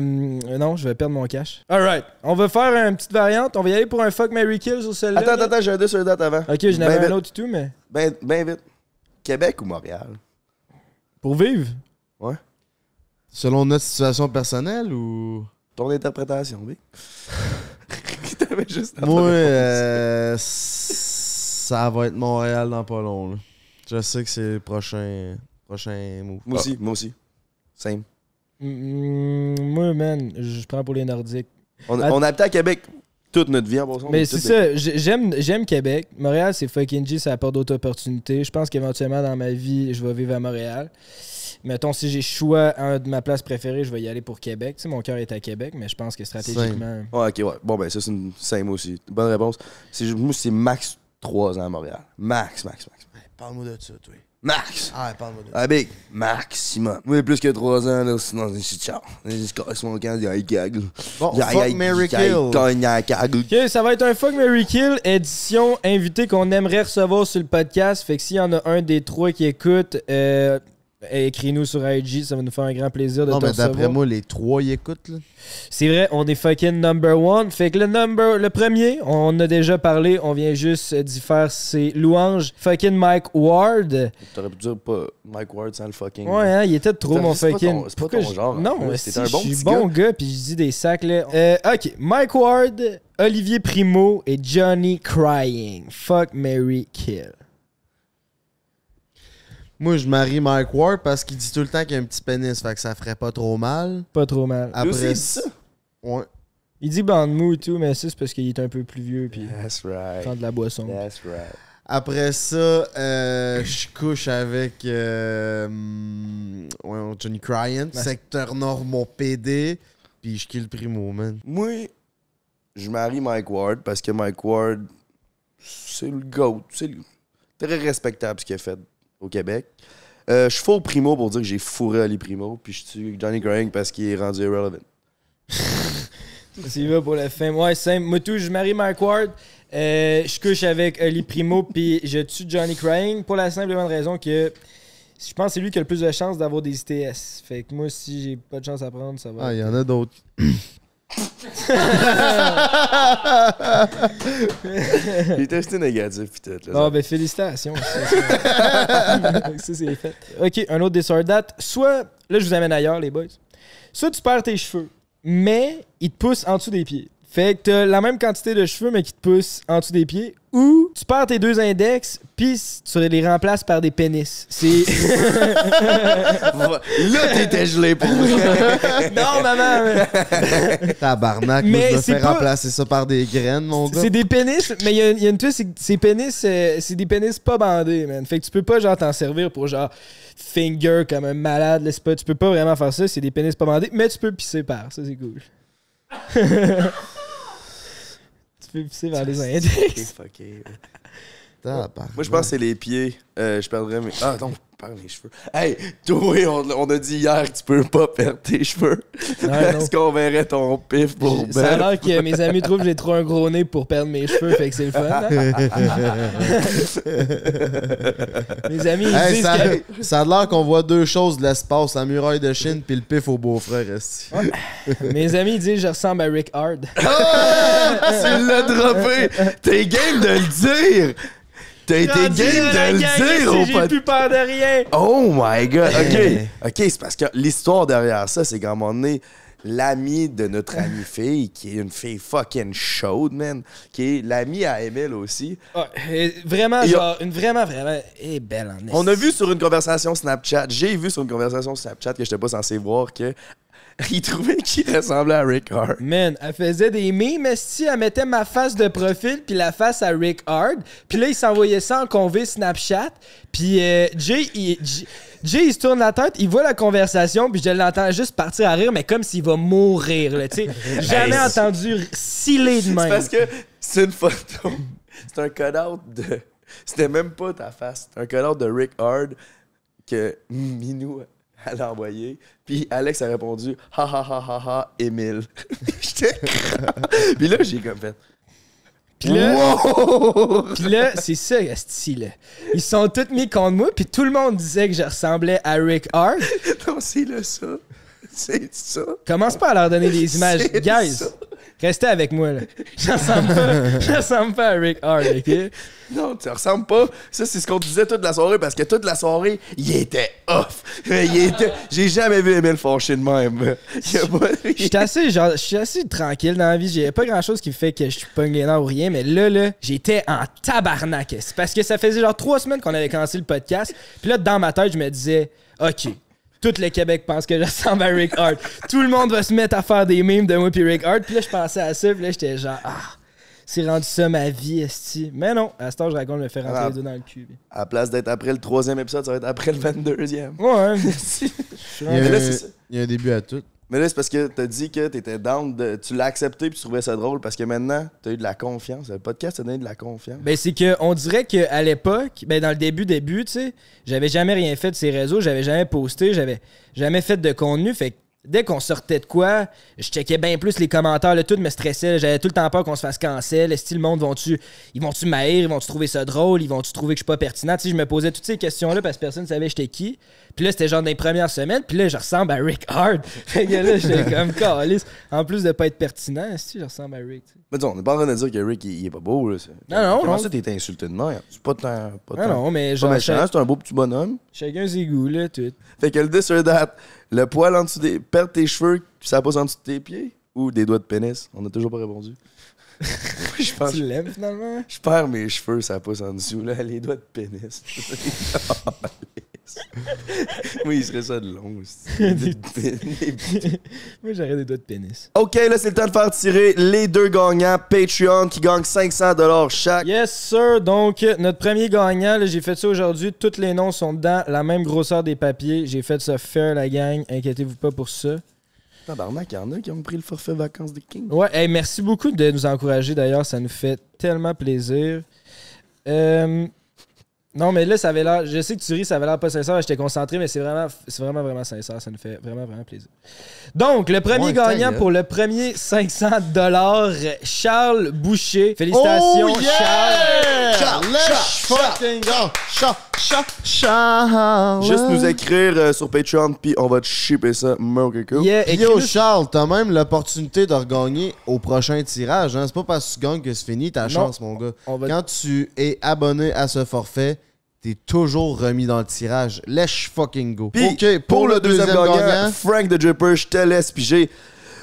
Speaker 2: euh, non, je vais perdre mon cash. Alright, on va faire une petite variante. On va y aller pour un fuck Mary Kills au celle-là.
Speaker 3: Attends,
Speaker 2: là.
Speaker 3: attends, j'ai un deux sur le date avant.
Speaker 2: Ok, j'en
Speaker 3: Ben
Speaker 2: avais
Speaker 3: vite.
Speaker 2: un autre et tout, mais.
Speaker 3: Ben, ben vite. Québec ou Montréal?
Speaker 2: Pour vivre?
Speaker 1: Selon notre situation personnelle ou?
Speaker 3: Ton interprétation, oui. *laughs* T'avais juste
Speaker 1: Moi, euh, *laughs* ça va être Montréal dans pas long. là. Je sais que c'est le prochain, prochain move.
Speaker 3: Moi aussi, moi aussi. Same.
Speaker 2: Mm, moi, man, je prends pour les Nordiques.
Speaker 3: On, on a habité à Québec toute notre vie en passant.
Speaker 2: Mais c'est ça, j'ai- j'aime j'aime Québec. Montréal, c'est fucking G, ça apporte d'autres opportunités. Je pense qu'éventuellement, dans ma vie, je vais vivre à Montréal. Mettons, si j'ai choix un de ma place préférée, je vais y aller pour Québec. Tu sais, mon cœur est à Québec, mais je pense que stratégiquement.
Speaker 3: Ouais, ok, ouais. Bon, ben, ça, c'est une same aussi. Bonne réponse. C'est, moi, c'est max 3 ans à Montréal. Max, max, max.
Speaker 1: Parle-moi de ça, toi.
Speaker 3: Max!
Speaker 1: Ah, parle-moi de ça.
Speaker 3: Ah, big! Maximum. Moi, plus que 3 ans, là, sinon, c'est ciao. Je casse mon camp, il y a un gag.
Speaker 1: Bon,
Speaker 3: Il y a- il y
Speaker 1: fuck Mary
Speaker 3: il y a un
Speaker 1: Kill.
Speaker 2: Ok, ça va être un Fuck Mary Kill édition invité qu'on aimerait recevoir sur le podcast. Fait que s'il y en a un des trois qui écoute, euh, écris-nous sur IG, ça va nous faire un grand plaisir de
Speaker 1: Non,
Speaker 2: te
Speaker 1: mais d'après moi, les trois y écoutent, là.
Speaker 2: C'est vrai, on est fucking number one. Fait que le number, le premier, on a déjà parlé, on vient juste d'y faire ses louanges. Fucking Mike Ward.
Speaker 3: T'aurais pu dire pas Mike Ward sans le fucking.
Speaker 2: Ouais, hein, il était trop
Speaker 3: C'est-
Speaker 2: mon
Speaker 3: c'est pas
Speaker 2: fucking.
Speaker 3: ton- c'est pas ton
Speaker 2: je-
Speaker 3: genre, en
Speaker 2: Non,
Speaker 3: plus.
Speaker 2: si,
Speaker 3: T'es un bon
Speaker 2: je suis bon gars, puis je dis des sacs là. Euh, ok, Mike Ward, Olivier Primo et Johnny Crying. Fuck Mary Kill.
Speaker 1: Moi, je marie Mike Ward parce qu'il dit tout le temps qu'il a un petit pénis, fait que ça ferait pas trop mal.
Speaker 2: Pas trop mal.
Speaker 3: Aussi, il
Speaker 1: Après
Speaker 3: dit ça?
Speaker 1: Ouais.
Speaker 2: Il dit bande mou et tout, mais ça c'est parce qu'il est un peu plus vieux puis
Speaker 3: That's right.
Speaker 2: prend de la boisson.
Speaker 3: That's right.
Speaker 1: Après ça, euh, je couche avec euh, ouais, Johnny Cryan, secteur nord, mon PD, puis je kill Primo, man.
Speaker 3: Moi, je marie Mike Ward parce que Mike Ward, c'est le GOAT. C'est le- très respectable ce qu'il a fait au Québec. Euh, je fous au Primo pour dire que j'ai fourré Ali Primo, puis je tue Johnny Crying parce qu'il est rendu irrelevant. *laughs*
Speaker 2: C'est va pour la fin. Ouais, simple. Moi, tout, je marie Mike Ward. Euh, je couche avec Oli Primo, puis je tue Johnny Crying pour la simple et bonne raison que je pense que c'est lui qui a le plus de chances d'avoir des ITS. Fait que moi, si j'ai pas de chance à prendre, ça va.
Speaker 1: Ah, il y en a d'autres. *clears throat*
Speaker 3: Il est testé négatif. Là,
Speaker 2: Ah, ben félicitations. *laughs* Ça, c'est fait. Ok, un autre des date. Soit, là, je vous amène ailleurs, les boys. Soit tu perds tes cheveux, mais ils te poussent en dessous des pieds. Fait que t'as la même quantité de cheveux, mais qui te poussent en dessous des pieds. Ou tu perds tes deux index, puis tu les remplaces par des pénis. C'est. *laughs*
Speaker 3: Là, t'étais gelé pour *laughs*
Speaker 2: non, maman! mais-
Speaker 1: Tabarnak,
Speaker 2: Mais
Speaker 1: moi, je me
Speaker 2: c'est
Speaker 1: fais
Speaker 2: pas-
Speaker 1: remplacer ça par des graines, mon gars.
Speaker 2: C'est des pénis, mais il y, a- il y a une twist, c'est que ces pénis, euh, c'est des pénis pas bandés, man. Fait que tu peux pas, genre, t'en servir pour, genre, finger comme un malade, pas, tu peux pas vraiment faire ça, c'est des pénis pas bandés, mais tu peux pisser par, ça c'est cool. *laughs* peux pisser vers les index.
Speaker 3: Fucké. *laughs*
Speaker 1: Tabarnak.
Speaker 3: Moi, je pense que c'est les pieds. Euh, je perdrais mes. Ah, non, perds mes cheveux. Hey, toi, on, on a dit hier que tu peux pas perdre tes cheveux.
Speaker 2: Ouais.
Speaker 3: Est-ce qu'on verrait ton pif pour
Speaker 2: Ça a
Speaker 3: Ben?
Speaker 2: l'air que mes amis trouvent que j'ai trop un gros nez pour perdre mes cheveux, fait que c'est le fun. hein? *laughs* mes amis, ils
Speaker 1: Hey,
Speaker 2: disent
Speaker 1: ça,
Speaker 2: que...
Speaker 1: ça a l'air qu'on voit deux choses de l'espace, la muraille de Chine puis le pif au beau-frère. esti.
Speaker 2: Mes amis ils disent que je ressemble à Rick Hard.
Speaker 3: Ah! Tu l'as droppé! T'es game de le dire! T'as été game de le dire au
Speaker 2: J'ai plus peur de rien.
Speaker 3: Oh my god! Ok, ok, c'est parce que l'histoire derrière ça, c'est qu'à un moment donné, l'ami de notre amie fille, qui est une fille fucking chaude, man, qui est l'amie à Emile aussi,
Speaker 2: Ah, vraiment,
Speaker 3: Et
Speaker 2: genre, une vraiment, vraiment. Et belle en
Speaker 3: On a vu sur une conversation Snapchat, j'ai vu sur une conversation Snapchat que j'étais pas censé voir que *laughs* il trouvait qu'il ressemblait à Rick Hart.
Speaker 2: Man, elle faisait des memes, esti, elle mettait ma face de profil puis la face à Rick Hard. Puis là, il s'envoyait ça en convé Snapchat. Puis euh, Jay, il, Jay, il se tourne la tête, il voit la conversation, puis je l'entends juste partir à rire, mais comme s'il va mourir, là, tu sais. *laughs* Jamais
Speaker 3: Hey,
Speaker 2: entendu sciller de
Speaker 3: C'est
Speaker 2: même.
Speaker 3: parce que c'est une photo. C'est un cut-out de. C'était même pas ta face. C'était un cut-out de Rick Hard que Minou elle a envoyé. Puis Alex a répondu Ha ha ha ha ha, Émile. *laughs* J'étais. Puis là, j'ai comme fait.
Speaker 2: Puis là,
Speaker 3: Wow!
Speaker 2: Puis là, c'est ça, esti, là. Ils sont tous mis contre moi, puis tout le monde disait que je ressemblais à Rick Hart. *laughs*
Speaker 3: non, c'est là ça. C'est ça.
Speaker 2: Commence pas à leur donner des *laughs* images. Guys,
Speaker 3: ça.
Speaker 2: Restez avec moi, là. *laughs* Je ressemble pas, je *laughs* ressemble pas à Rick Hart, OK?
Speaker 3: Non, tu ressembles pas. Ça, c'est ce qu'on disait toute la soirée parce que toute la soirée, il était off. *laughs* Il était. J'ai jamais vu Emile fâché de même. Pas-
Speaker 2: J'étais assez, genre, je suis assez tranquille dans la vie. J'ai pas grand chose qui fait que je suis pas nerfs ou rien, mais là, là, j'étais en tabarnak. C'est parce que ça faisait genre trois semaines qu'on avait commencé le podcast. Puis là, dans ma tête, je me disais, OK. Tout le Québec pense que je ressemble à Rick Hart. Tout le monde va se mettre à faire des memes de moi puis Rick Hart. Puis là, je pensais à ça. Puis là, j'étais genre, ah, c'est rendu ça ma vie, esti. Mais non, à ce temps, je raconte me faire rentrer
Speaker 3: Ah.
Speaker 2: les deux dans le cul.
Speaker 3: À la place d'être après le troisième épisode, ça va être après le 22e.
Speaker 2: Ouais, *laughs*
Speaker 3: Mais ça.
Speaker 1: il y a un début à tout.
Speaker 3: Mais là, c'est parce que t'as dit que t'étais down, de, tu l'as accepté puis tu trouvais ça drôle parce que maintenant, t'as eu de la confiance. Le podcast t'a donné de la confiance.
Speaker 2: Ben, c'est que on dirait qu'à l'époque, ben, dans le début, début, tu sais, j'avais jamais rien fait de ces réseaux, j'avais jamais posté, j'avais jamais fait de contenu. Fait que dès qu'on sortait de quoi, je checkais bien plus les commentaires, le tout me stressait. J'avais tout le temps peur qu'on se fasse cancel. Est-ce que le monde vont-tu, ils vont-tu m'haïr, ils vont-tu trouver ça drôle, ils vont-tu trouver que je suis pas pertinent? Tu je me posais toutes ces questions-là parce que personne ne savait j'étais qui. Puis là, c'était genre dans les premières semaines, puis là, je ressemble à Rick Hard. *laughs* Fait que là, j'étais comme calice. En plus de pas être pertinent, si je ressemble à Rick.
Speaker 3: Mais dis, on n'est pas en train de dire que Rick, il, il est pas beau. Là.
Speaker 2: Non, non,
Speaker 3: Comment
Speaker 2: non.
Speaker 3: ça, t'es insulté de même? C'est pas tant. Pas tant-
Speaker 2: non, mais genre, chaque-
Speaker 3: c'est un beau petit bonhomme.
Speaker 2: chacun ses goûts, là, tout.
Speaker 3: Fait que le this or that, le poil en dessous des. Perdre tes cheveux, ça pousse en dessous de tes pieds ou des doigts de pénis? On a toujours pas répondu. *laughs* je pense.
Speaker 2: Tu l'aimes finalement?
Speaker 3: Je perds mes cheveux, ça pousse en dessous, là, les doigts de pénis. *laughs* *laughs* oui, il serait ça de long. *laughs* pénis.
Speaker 2: Moi, j'aurais des doigts de pénis.
Speaker 3: ok, là, c'est le temps de faire tirer les deux gagnants Patreon qui gagnent 500$ chaque.
Speaker 2: Yes, sir. Donc, notre premier gagnant, là, j'ai fait ça aujourd'hui. Tous les noms sont dedans, la même grosseur des papiers. J'ai fait ça fair, la gang. Inquiétez-vous pas pour ça.
Speaker 3: Tabarnak, il y en a qui ont pris le forfait vacances de King.
Speaker 2: Ouais, hey, merci beaucoup de nous encourager d'ailleurs. Ça nous fait tellement plaisir. Euh, Non, mais là, ça avait l'air. Je sais que tu ris, ça avait l'air pas sincère. J'étais concentré, mais c'est vraiment, c'est vraiment, vraiment sincère. Ça nous fait vraiment, vraiment plaisir. Donc, le premier
Speaker 1: Ouais,
Speaker 2: gagnant pour le premier 500 Charles Boucher. Félicitations,
Speaker 1: Oh, yeah!
Speaker 2: Charles.
Speaker 1: Charles, fucking go! Charles, Charles, Charles.
Speaker 3: Juste nous écrire euh, sur Patreon, puis on va te shipper ça, Murky
Speaker 2: Yeah,
Speaker 1: Yo,
Speaker 2: écris-nous-
Speaker 1: Charles, t'as même l'opportunité de regagner au prochain tirage. Hein? C'est pas parce que tu gagnes que c'est fini ta
Speaker 2: Non.
Speaker 1: chance, mon gars.
Speaker 2: On va-
Speaker 1: Quand tu es abonné à ce forfait, t'es toujours remis dans le tirage. Let's fucking go.
Speaker 3: Puis,
Speaker 1: ok, pour, le deuxième, gagnant,
Speaker 3: Frank the Dripper, je te laisse piger.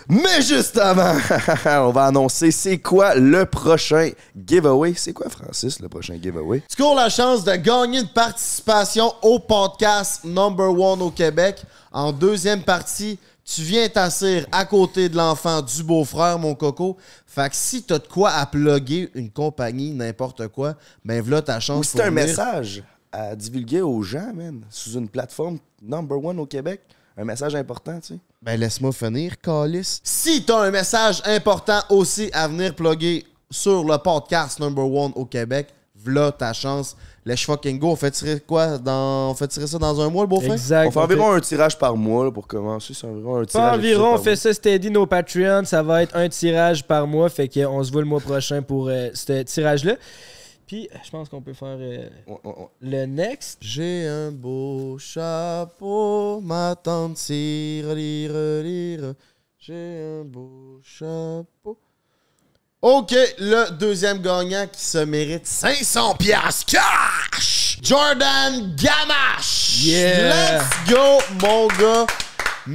Speaker 3: Mais juste avant, *laughs* on va annoncer c'est quoi le prochain giveaway. C'est quoi, Francis, le prochain giveaway?
Speaker 1: tu cours la chance de gagner une participation au podcast number one au Québec. En deuxième partie, tu viens t'asseoir à côté de l'enfant du beau-frère, mon coco. Fait que si t'as de quoi à plugger une compagnie, n'importe quoi, ben voilà ta chance.
Speaker 3: Ou c'est un
Speaker 1: venir.
Speaker 3: message à divulguer aux gens, man, sous une plateforme number one au Québec. Un message important, tu sais?
Speaker 1: Ben laisse-moi finir, Calis. Si t'as un message important aussi à venir plugger sur le podcast number one au Québec, v'là ta chance. Let's fucking go. On fait tirer quoi dans... On fait tirer ça dans un mois, le beau-frère?
Speaker 2: Exact.
Speaker 3: On fait environ un tirage par mois là, pour commencer. C'est environ un
Speaker 2: Pas
Speaker 3: tirage.
Speaker 2: environ, on
Speaker 3: par
Speaker 2: fait
Speaker 3: mois.
Speaker 2: ça steady nos Patreon, ça va être un tirage par mois, fait qu'on se voit le mois prochain pour euh, ce tirage-là. Puis, je pense qu'on peut faire euh,
Speaker 3: Ouais, ouais, ouais.
Speaker 2: le next.
Speaker 1: J'ai un beau chapeau, ma tante tire, lire, lire. J'ai un beau chapeau. OK, le deuxième gagnant qui se mérite 500 piastres cash! Jordan Gamache!
Speaker 2: Yeah!
Speaker 1: Let's go, mon gars!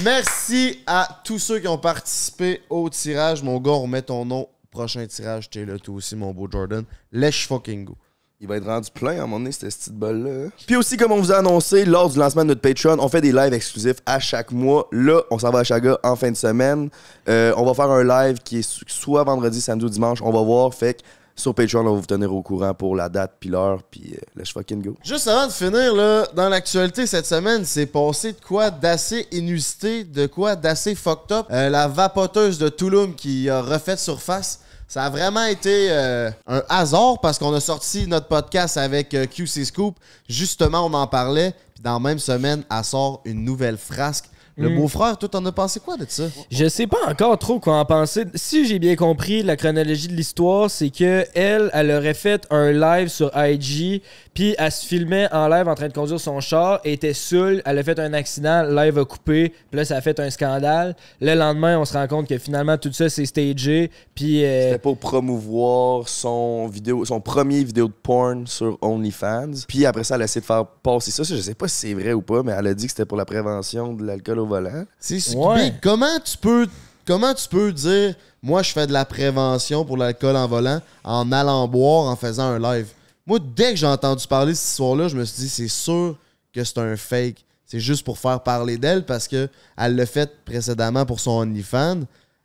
Speaker 1: Merci à tous ceux qui ont participé au tirage. Mon gars, on met ton nom. Prochain tirage, t'es là, toi aussi, mon beau Jordan. Let's fucking go.
Speaker 3: Il va être rendu plein à un moment donné, cette petite balle-là. Puis aussi, comme on vous a annoncé, lors du lancement de notre Patreon, on fait des lives exclusifs à chaque mois. Là, on s'en va à Chaga en fin de semaine. Euh, on va faire un live qui est so- soit vendredi, samedi ou dimanche. On va voir. Fait que sur Patreon, on va vous tenir au courant pour la date, puis l'heure, puis euh, let's fucking go.
Speaker 1: Juste avant de finir, là, dans l'actualité cette semaine, c'est passé de quoi d'assez inusité, de quoi d'assez fucked up. Euh, la vapoteuse de Tulum qui a refait surface. Ça a vraiment été euh, un hasard parce qu'on a sorti notre podcast avec euh, QC Scoop. Justement, on en parlait. Puis dans la même semaine, elle sort une nouvelle frasque. Le
Speaker 2: Mm.
Speaker 1: beau-frère, toi, t'en as pensé quoi de ça?
Speaker 2: Je sais pas encore trop quoi en penser. Si j'ai bien compris la chronologie de l'histoire, c'est que elle, elle aurait fait un live sur IG, puis elle se filmait en live en train de conduire son char, elle était seule, elle a fait un accident, le live a coupé, puis là ça a fait un scandale. Le lendemain, on se rend compte que finalement tout ça c'est stagé, puis euh,
Speaker 3: C'était pour promouvoir son vidéo, son premier vidéo de porn sur OnlyFans. Puis après ça, elle a essayé de faire passer ça. Je sais pas si c'est vrai ou pas, mais elle a dit que c'était pour la prévention de l'alcool au volant.
Speaker 1: C'est ce-
Speaker 2: Ouais.
Speaker 1: mais comment tu peux comment tu peux dire moi je fais de la prévention pour l'alcool en volant en allant boire en faisant un live? Moi dès que j'ai entendu parler de cette histoire-là, je me suis dit c'est sûr que c'est un fake. C'est juste pour faire parler d'elle parce que elle l'a fait précédemment pour son OnlyFans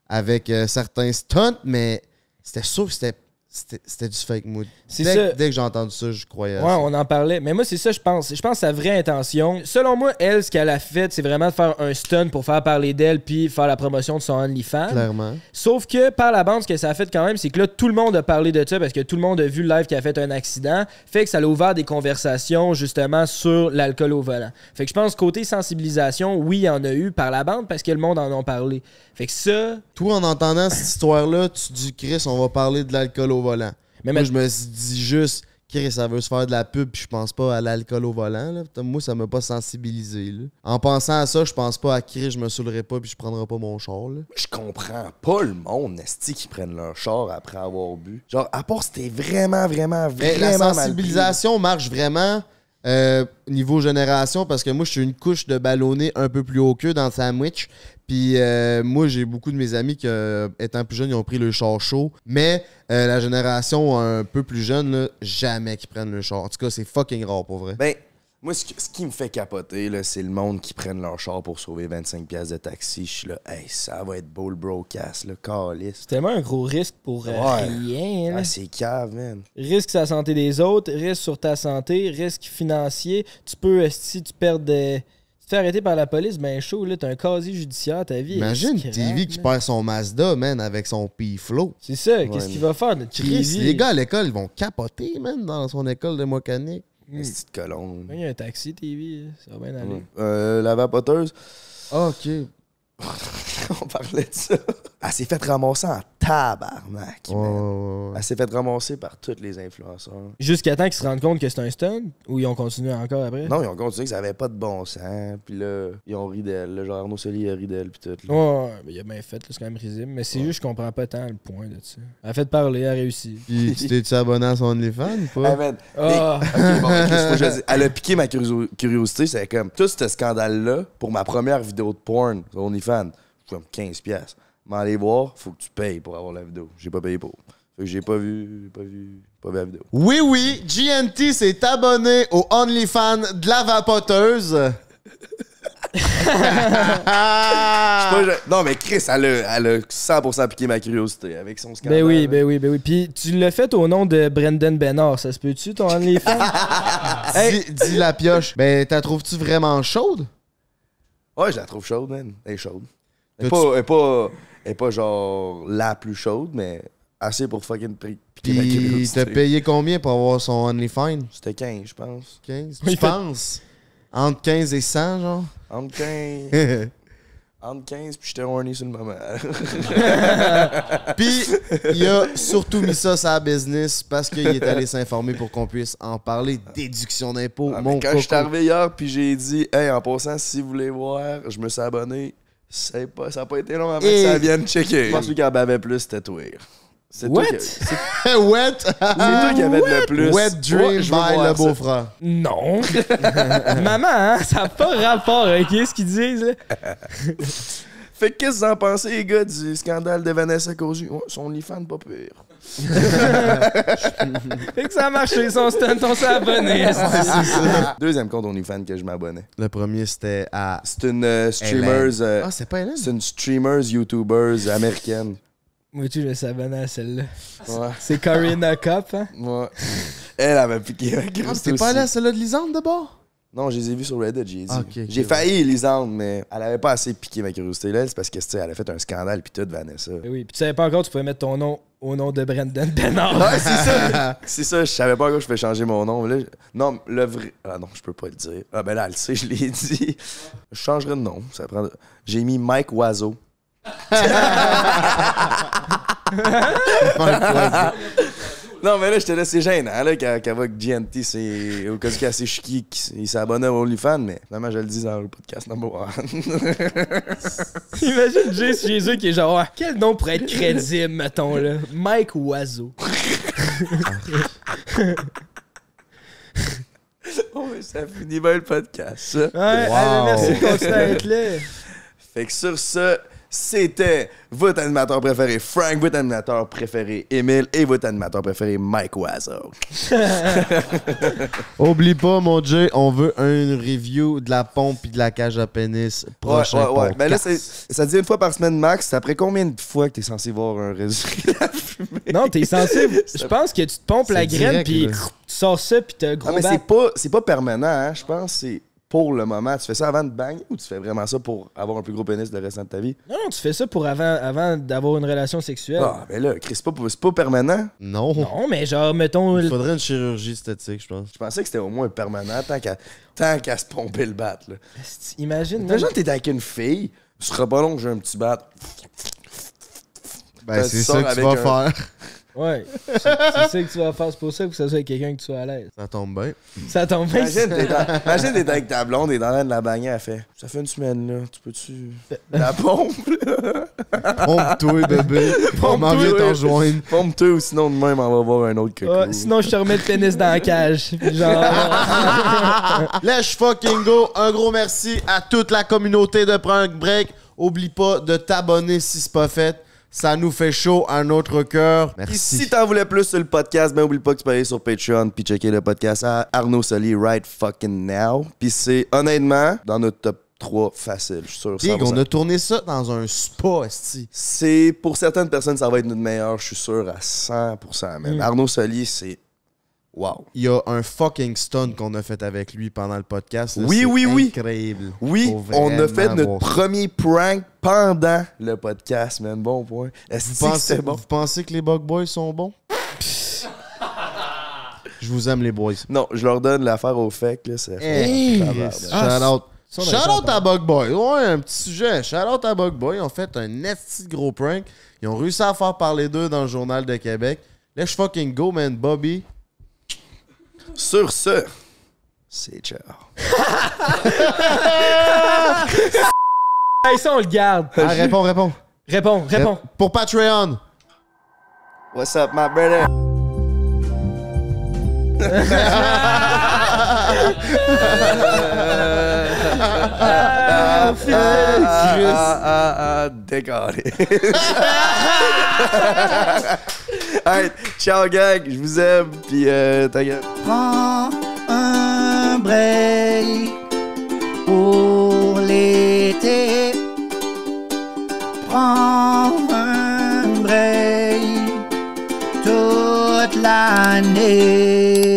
Speaker 1: avec euh, certains stunts mais c'était sûr que c'était c'était du fake mood. Dès,
Speaker 2: ça.
Speaker 1: dès que j'ai entendu ça, je croyais.
Speaker 2: Ouais, on en parlait. Mais moi, c'est ça, je pense. Je pense sa vraie intention. Selon moi, elle, ce qu'elle a fait, c'est vraiment de faire un stunt pour faire parler d'elle puis faire la promotion de son OnlyFans.
Speaker 1: Clairement.
Speaker 2: Sauf que par la bande, ce que ça a fait quand même, c'est que là, tout le monde a parlé de ça parce que tout le monde a vu le live qui a fait un accident. Fait que ça a ouvert des conversations justement sur l'alcool au volant. Fait que je pense côté sensibilisation, oui, il y en a eu par la bande parce que le monde en a parlé. Fait que ça,
Speaker 1: Toi, en entendant cette histoire-là, tu dis, Chris, on va parler de l'alcool au volant.
Speaker 2: Mais
Speaker 1: moi, je me suis dit juste, Chris, ça veut se faire de la pub, puis je pense pas à l'alcool au volant. là. Moi, ça m'a pas sensibilisé. là. En pensant à ça, je pense pas à Chris, je me saoulerai pas, puis je prendrai pas mon char. là.
Speaker 3: Je comprends pas le monde, Esti, qui prennent leur char après avoir bu. Genre, à part si t'es vraiment, vraiment,
Speaker 1: Mais
Speaker 3: vraiment.
Speaker 1: la
Speaker 3: mal
Speaker 1: sensibilisation marche vraiment euh, niveau génération parce que moi, je suis une couche de ballonné un peu plus haut que dans le sandwich. Puis euh, moi, j'ai beaucoup de mes amis qui, euh, étant plus jeunes, ils ont pris le char chaud. Mais euh, la génération un peu plus jeune, là, jamais qu'ils prennent le char. En tout cas, c'est fucking rare pour vrai.
Speaker 3: Ben, moi, ce, que- ce qui me fait capoter, là, c'est le monde qui prennent leur char pour sauver 25$ piastres de taxi. Je suis là, hey, ça va être beau le broadcast, le calice.
Speaker 2: c'est tellement un gros risque pour euh,
Speaker 3: Ouais.
Speaker 2: rien.
Speaker 3: Ah, c'est cave, man.
Speaker 2: Risque sur la santé des autres, risque sur ta santé, risque financier. Tu peux, si tu perds des. Fais arrêter par la police, ben chaud, là, t'as un casier judiciaire, ta vie. est
Speaker 1: Imagine
Speaker 2: scrap,
Speaker 1: TV qui perd son Mazda, man, avec son P-Flow.
Speaker 2: C'est ça,
Speaker 3: Ouais,
Speaker 2: qu'est-ce qu'il va faire, notre
Speaker 1: Chris, les gars à l'école, ils vont capoter, man, dans son école de mécanique.
Speaker 2: Hmm.
Speaker 3: Esti de colonne.
Speaker 2: Il y a un taxi, TV, ça va bien aller.
Speaker 3: Euh, la vapoteuse,
Speaker 1: Ok. *laughs*
Speaker 3: on parlait de ça. Elle s'est fait ramasser en tabarnak,
Speaker 1: Ouais,
Speaker 3: man.
Speaker 1: ouais, ouais, ouais.
Speaker 3: Elle s'est fait ramasser par tous les influenceurs.
Speaker 2: Jusqu'à temps qu'ils se rendent compte que c'est un stun, ou ils ont continué encore après?
Speaker 3: Non, ils ont continué que ça avait pas de bon sens. Puis là, ils ont ri d'elle. là. Genre Arnaud Soli a ri d'elle. Puis tout. là.
Speaker 2: Ouais, ouais, mais il a bien fait, là, c'est quand même risible. Mais c'est juste, je comprends pas tant le point de ça. Elle a fait parler, elle a réussi. *laughs*
Speaker 1: Puis, tu t'es-tu abonné à son OnlyFans ou pas?
Speaker 2: Ah. *laughs*
Speaker 3: Bon, que je. Elle a piqué ma curiosité. C'est comme tout ce scandale-là pour ma première vidéo de porn sur OnlyFans. Comme 15$. piastres. Mais aller voir, faut que tu payes pour avoir la vidéo. J'ai pas payé pour. Fait que j'ai pas vu, pas vu, pas vu la vidéo.
Speaker 1: Oui, oui, GNT s'est abonné au OnlyFans de la vapoteuse.
Speaker 3: Pas- je- Non, mais Chris, elle a, elle a 100% piqué ma curiosité avec son scandale.
Speaker 2: Ben oui, ben oui, ben oui. Puis tu l'as fait au nom de Brendan Bernard, ça se peut-tu, ton OnlyFans? Hey. *laughs*
Speaker 1: Dis, dis la pioche. Ben, t'as trouves-tu vraiment chaude?
Speaker 3: Ouais, je la trouve chaude, man. Elle est chaude. Elle est pas, elle est pas, elle est pas genre la plus chaude, mais assez pour fucking pri- piquer ma
Speaker 1: Puis t'as payé combien pour avoir son OnlyFans?
Speaker 3: C'était 15, je pense.
Speaker 1: 15?
Speaker 2: Oui,
Speaker 1: Tu
Speaker 2: fait-
Speaker 1: penses? Entre 15 et 100, genre?
Speaker 3: Entre 15, *laughs* entre 15 puis j'étais horny sur le moment. *laughs*
Speaker 1: Puis, il a surtout mis ça la business parce qu'il est allé s'informer pour qu'on puisse en parler. Déduction d'impôts,
Speaker 3: Ah,
Speaker 1: mon
Speaker 3: quand je suis arrivé hier puis j'ai dit, hey, en passant, si vous voulez voir, je me suis abonné. C'est pas, ça n'a pas été long avant
Speaker 1: Et-
Speaker 3: que ça vienne checker. Je pense que celui qui en bavait plus, c'était toi. C'est toi,
Speaker 2: What?
Speaker 3: qui- c'est- c'est
Speaker 1: Wet! *laughs*
Speaker 3: toi qui avais le plus.
Speaker 1: Wet Dream
Speaker 3: Ouais,
Speaker 1: by le beau-frère.
Speaker 2: non. *laughs* Maman, hein, ça n'a pas rapport avec ce qu'ils disent, là. *laughs*
Speaker 3: Fait que qu'est-ce que vous en pensez, les gars, du scandale de Vanessa Cosu? Ouais, son OnlyFans, pas pire.
Speaker 2: Fait que ça a marché, son stunt, on s'est abonné.
Speaker 3: Deuxième compte OnlyFans que je m'abonnais.
Speaker 1: Le premier, c'était à.
Speaker 3: C'est une euh, streamers. euh,
Speaker 1: Ah, c'est pas Hélène?
Speaker 3: c'est une streamers, YouTubers américaine.
Speaker 2: Moi, tu je s'abonner à celle-là.
Speaker 3: Ouais.
Speaker 2: C'est Karina Cup, hein?
Speaker 3: Ouais. Elle avait piqué ma
Speaker 1: Ah, c'était pas
Speaker 3: aussi.
Speaker 1: là, celle-là de Lisande, d'abord?
Speaker 3: Non, je les ai vus sur Reddit, j'ai dit.
Speaker 1: Ah,
Speaker 3: j'ai
Speaker 1: ouais.
Speaker 3: failli les entendre, mais elle avait pas assez piqué ma curiosité là. C'est parce que, tu sais, elle a fait un scandale puis tout, Vanessa.
Speaker 2: Eh oui, puis tu savais pas encore, tu pouvais mettre ton nom au nom de Brendan Bernard.
Speaker 3: Ouais, c'est ça. *laughs* c'est ça, je savais pas encore que je fais changer mon nom. Là, non, le vrai. Ah non, je peux pas le dire. Ah ben là, elle le sait, je l'ai dit. Je changerai de nom. Ça prend... J'ai mis Mike Oiseau. Non, mais là, j'étais là, c'est gênant, là, qu'elle qu'elle va que GNT, c'est au cas où qu'elle s'est chiqui, qu'il s'abonne à OnlyFans, mais finalement, je le dis dans le podcast number one. *laughs*
Speaker 2: Imagine Jay Jésus qui est genre, Ah, quel nom pourrait être crédible, mettons, là? Mike Oiseau. *laughs*
Speaker 3: oh, mais ça finit bien le podcast, ça.
Speaker 2: Ouais, merci à être là.
Speaker 3: Fait que sur ça, c'était votre animateur préféré Frank, votre animateur préféré Emile et votre animateur préféré Mike Oiseau. *laughs*
Speaker 1: Oublie pas, mon Jay, on veut une review de la pompe et de la cage à pénis. Prochain
Speaker 3: ouais, ouais, ouais. Ben là, ça dit une fois par semaine max. C'est après combien de fois que t'es censé voir un résultat de la fumée?
Speaker 2: Non, t'es censé. *laughs* Je pense que tu te pompes la graine, puis tu sors ça, puis t'as
Speaker 3: Ah,
Speaker 2: gros
Speaker 3: mais
Speaker 2: bat.
Speaker 3: c'est pas, c'est pas permanent, hein. Je pense que c'est pour le moment? Tu fais ça avant de bagner ou tu fais vraiment ça pour avoir un plus gros pénis le restant de ta vie?
Speaker 2: Non, non, tu fais ça pour avant, avant d'avoir une relation sexuelle.
Speaker 3: Ah, mais là, Chris, c'est pas, c'est pas permanent.
Speaker 1: Non.
Speaker 2: Non, mais genre, mettons.
Speaker 1: Il faudrait une chirurgie esthétique, je pense.
Speaker 3: Je pensais que c'était au moins permanent tant qu'à, tant qu'à se pomper le bat, là.
Speaker 2: Imagine.
Speaker 3: Imagine que t'es avec une fille, ce sera pas long que j'ai un petit bat.
Speaker 1: Ben, c'est ça que tu vas
Speaker 3: un-
Speaker 1: faire.
Speaker 2: Ouais. C'est ça que tu vas faire. C'est pour ça que ça soit avec quelqu'un que tu sois à l'aise.
Speaker 1: Ça tombe bien.
Speaker 2: Ça tombe bien.
Speaker 3: Imagine, t'es dans- *laughs* imagine t'es avec ta blonde et dans l'air de la bagnole, elle fait Ça fait une semaine, là. Tu peux-tu. La pompe, là?
Speaker 1: Pompe-toi, bébé. *laughs* On
Speaker 3: Pompe-toi.
Speaker 1: m'en vient t'en rejoindre.
Speaker 3: Pompe-toi ou sinon, de même, on va voir un autre coco.
Speaker 2: Ouais, sinon, je te remets le pénis dans la cage. Puis *laughs* Genre.
Speaker 1: Let's fucking go. Un gros merci à toute la communauté de Prank Break. Oublie pas de t'abonner si c'est pas fait. Ça nous fait chaud à notre cœur.
Speaker 3: Puis
Speaker 1: Merci.
Speaker 3: si t'en voulais plus sur le podcast, ben oublie pas que tu peux aller sur Patreon puis checker le podcast à Arnaud Soli right fucking now. Puis c'est honnêtement dans notre top 3 facile, je suis sûr.
Speaker 1: Big,
Speaker 3: 100%.
Speaker 1: on a tourné ça dans un spa, esti.
Speaker 3: C'est pour certaines personnes, ça va être notre meilleur, je suis sûr à 100%. man.
Speaker 1: Mm.
Speaker 3: Arnaud Soli, c'est wow.
Speaker 1: Il y a un fucking stunt qu'on a fait avec lui pendant le podcast. là.
Speaker 3: Oui, oui, oui.
Speaker 1: Incroyable.
Speaker 3: Oui, on a fait notre premier prank pendant le podcast, man. Bon point. Est-ce
Speaker 1: Vous
Speaker 3: que
Speaker 1: pensez,
Speaker 3: c'était bon?
Speaker 1: vous pensez que les Bug Boys sont bons? Je vous aime, les boys.
Speaker 3: Non, je leur donne l'affaire au fake, là. C'est
Speaker 1: Hey,
Speaker 3: tabarnak.
Speaker 1: Shout out. Shout à Bug Boy. Ouais, un petit sujet. Shout out à Bug Boy. Ils ont fait un esti de gros prank. Ils ont réussi à faire parler d'eux dans le Journal de Québec. Let's fucking go, man. Bobby.
Speaker 3: Sur ce, c'est ciao.
Speaker 2: hey, ça, on le garde.
Speaker 1: Ah, réponds, réponds.
Speaker 2: Réponds, réponds.
Speaker 1: Rép- Pour Patreon.
Speaker 3: What's up, my brother?
Speaker 2: Ah, fils de
Speaker 3: Ah, Alright, ciao gang, je vous aime, puis euh, ta gueule.
Speaker 5: Prends un break pour l'été. Prends un break toute l'année.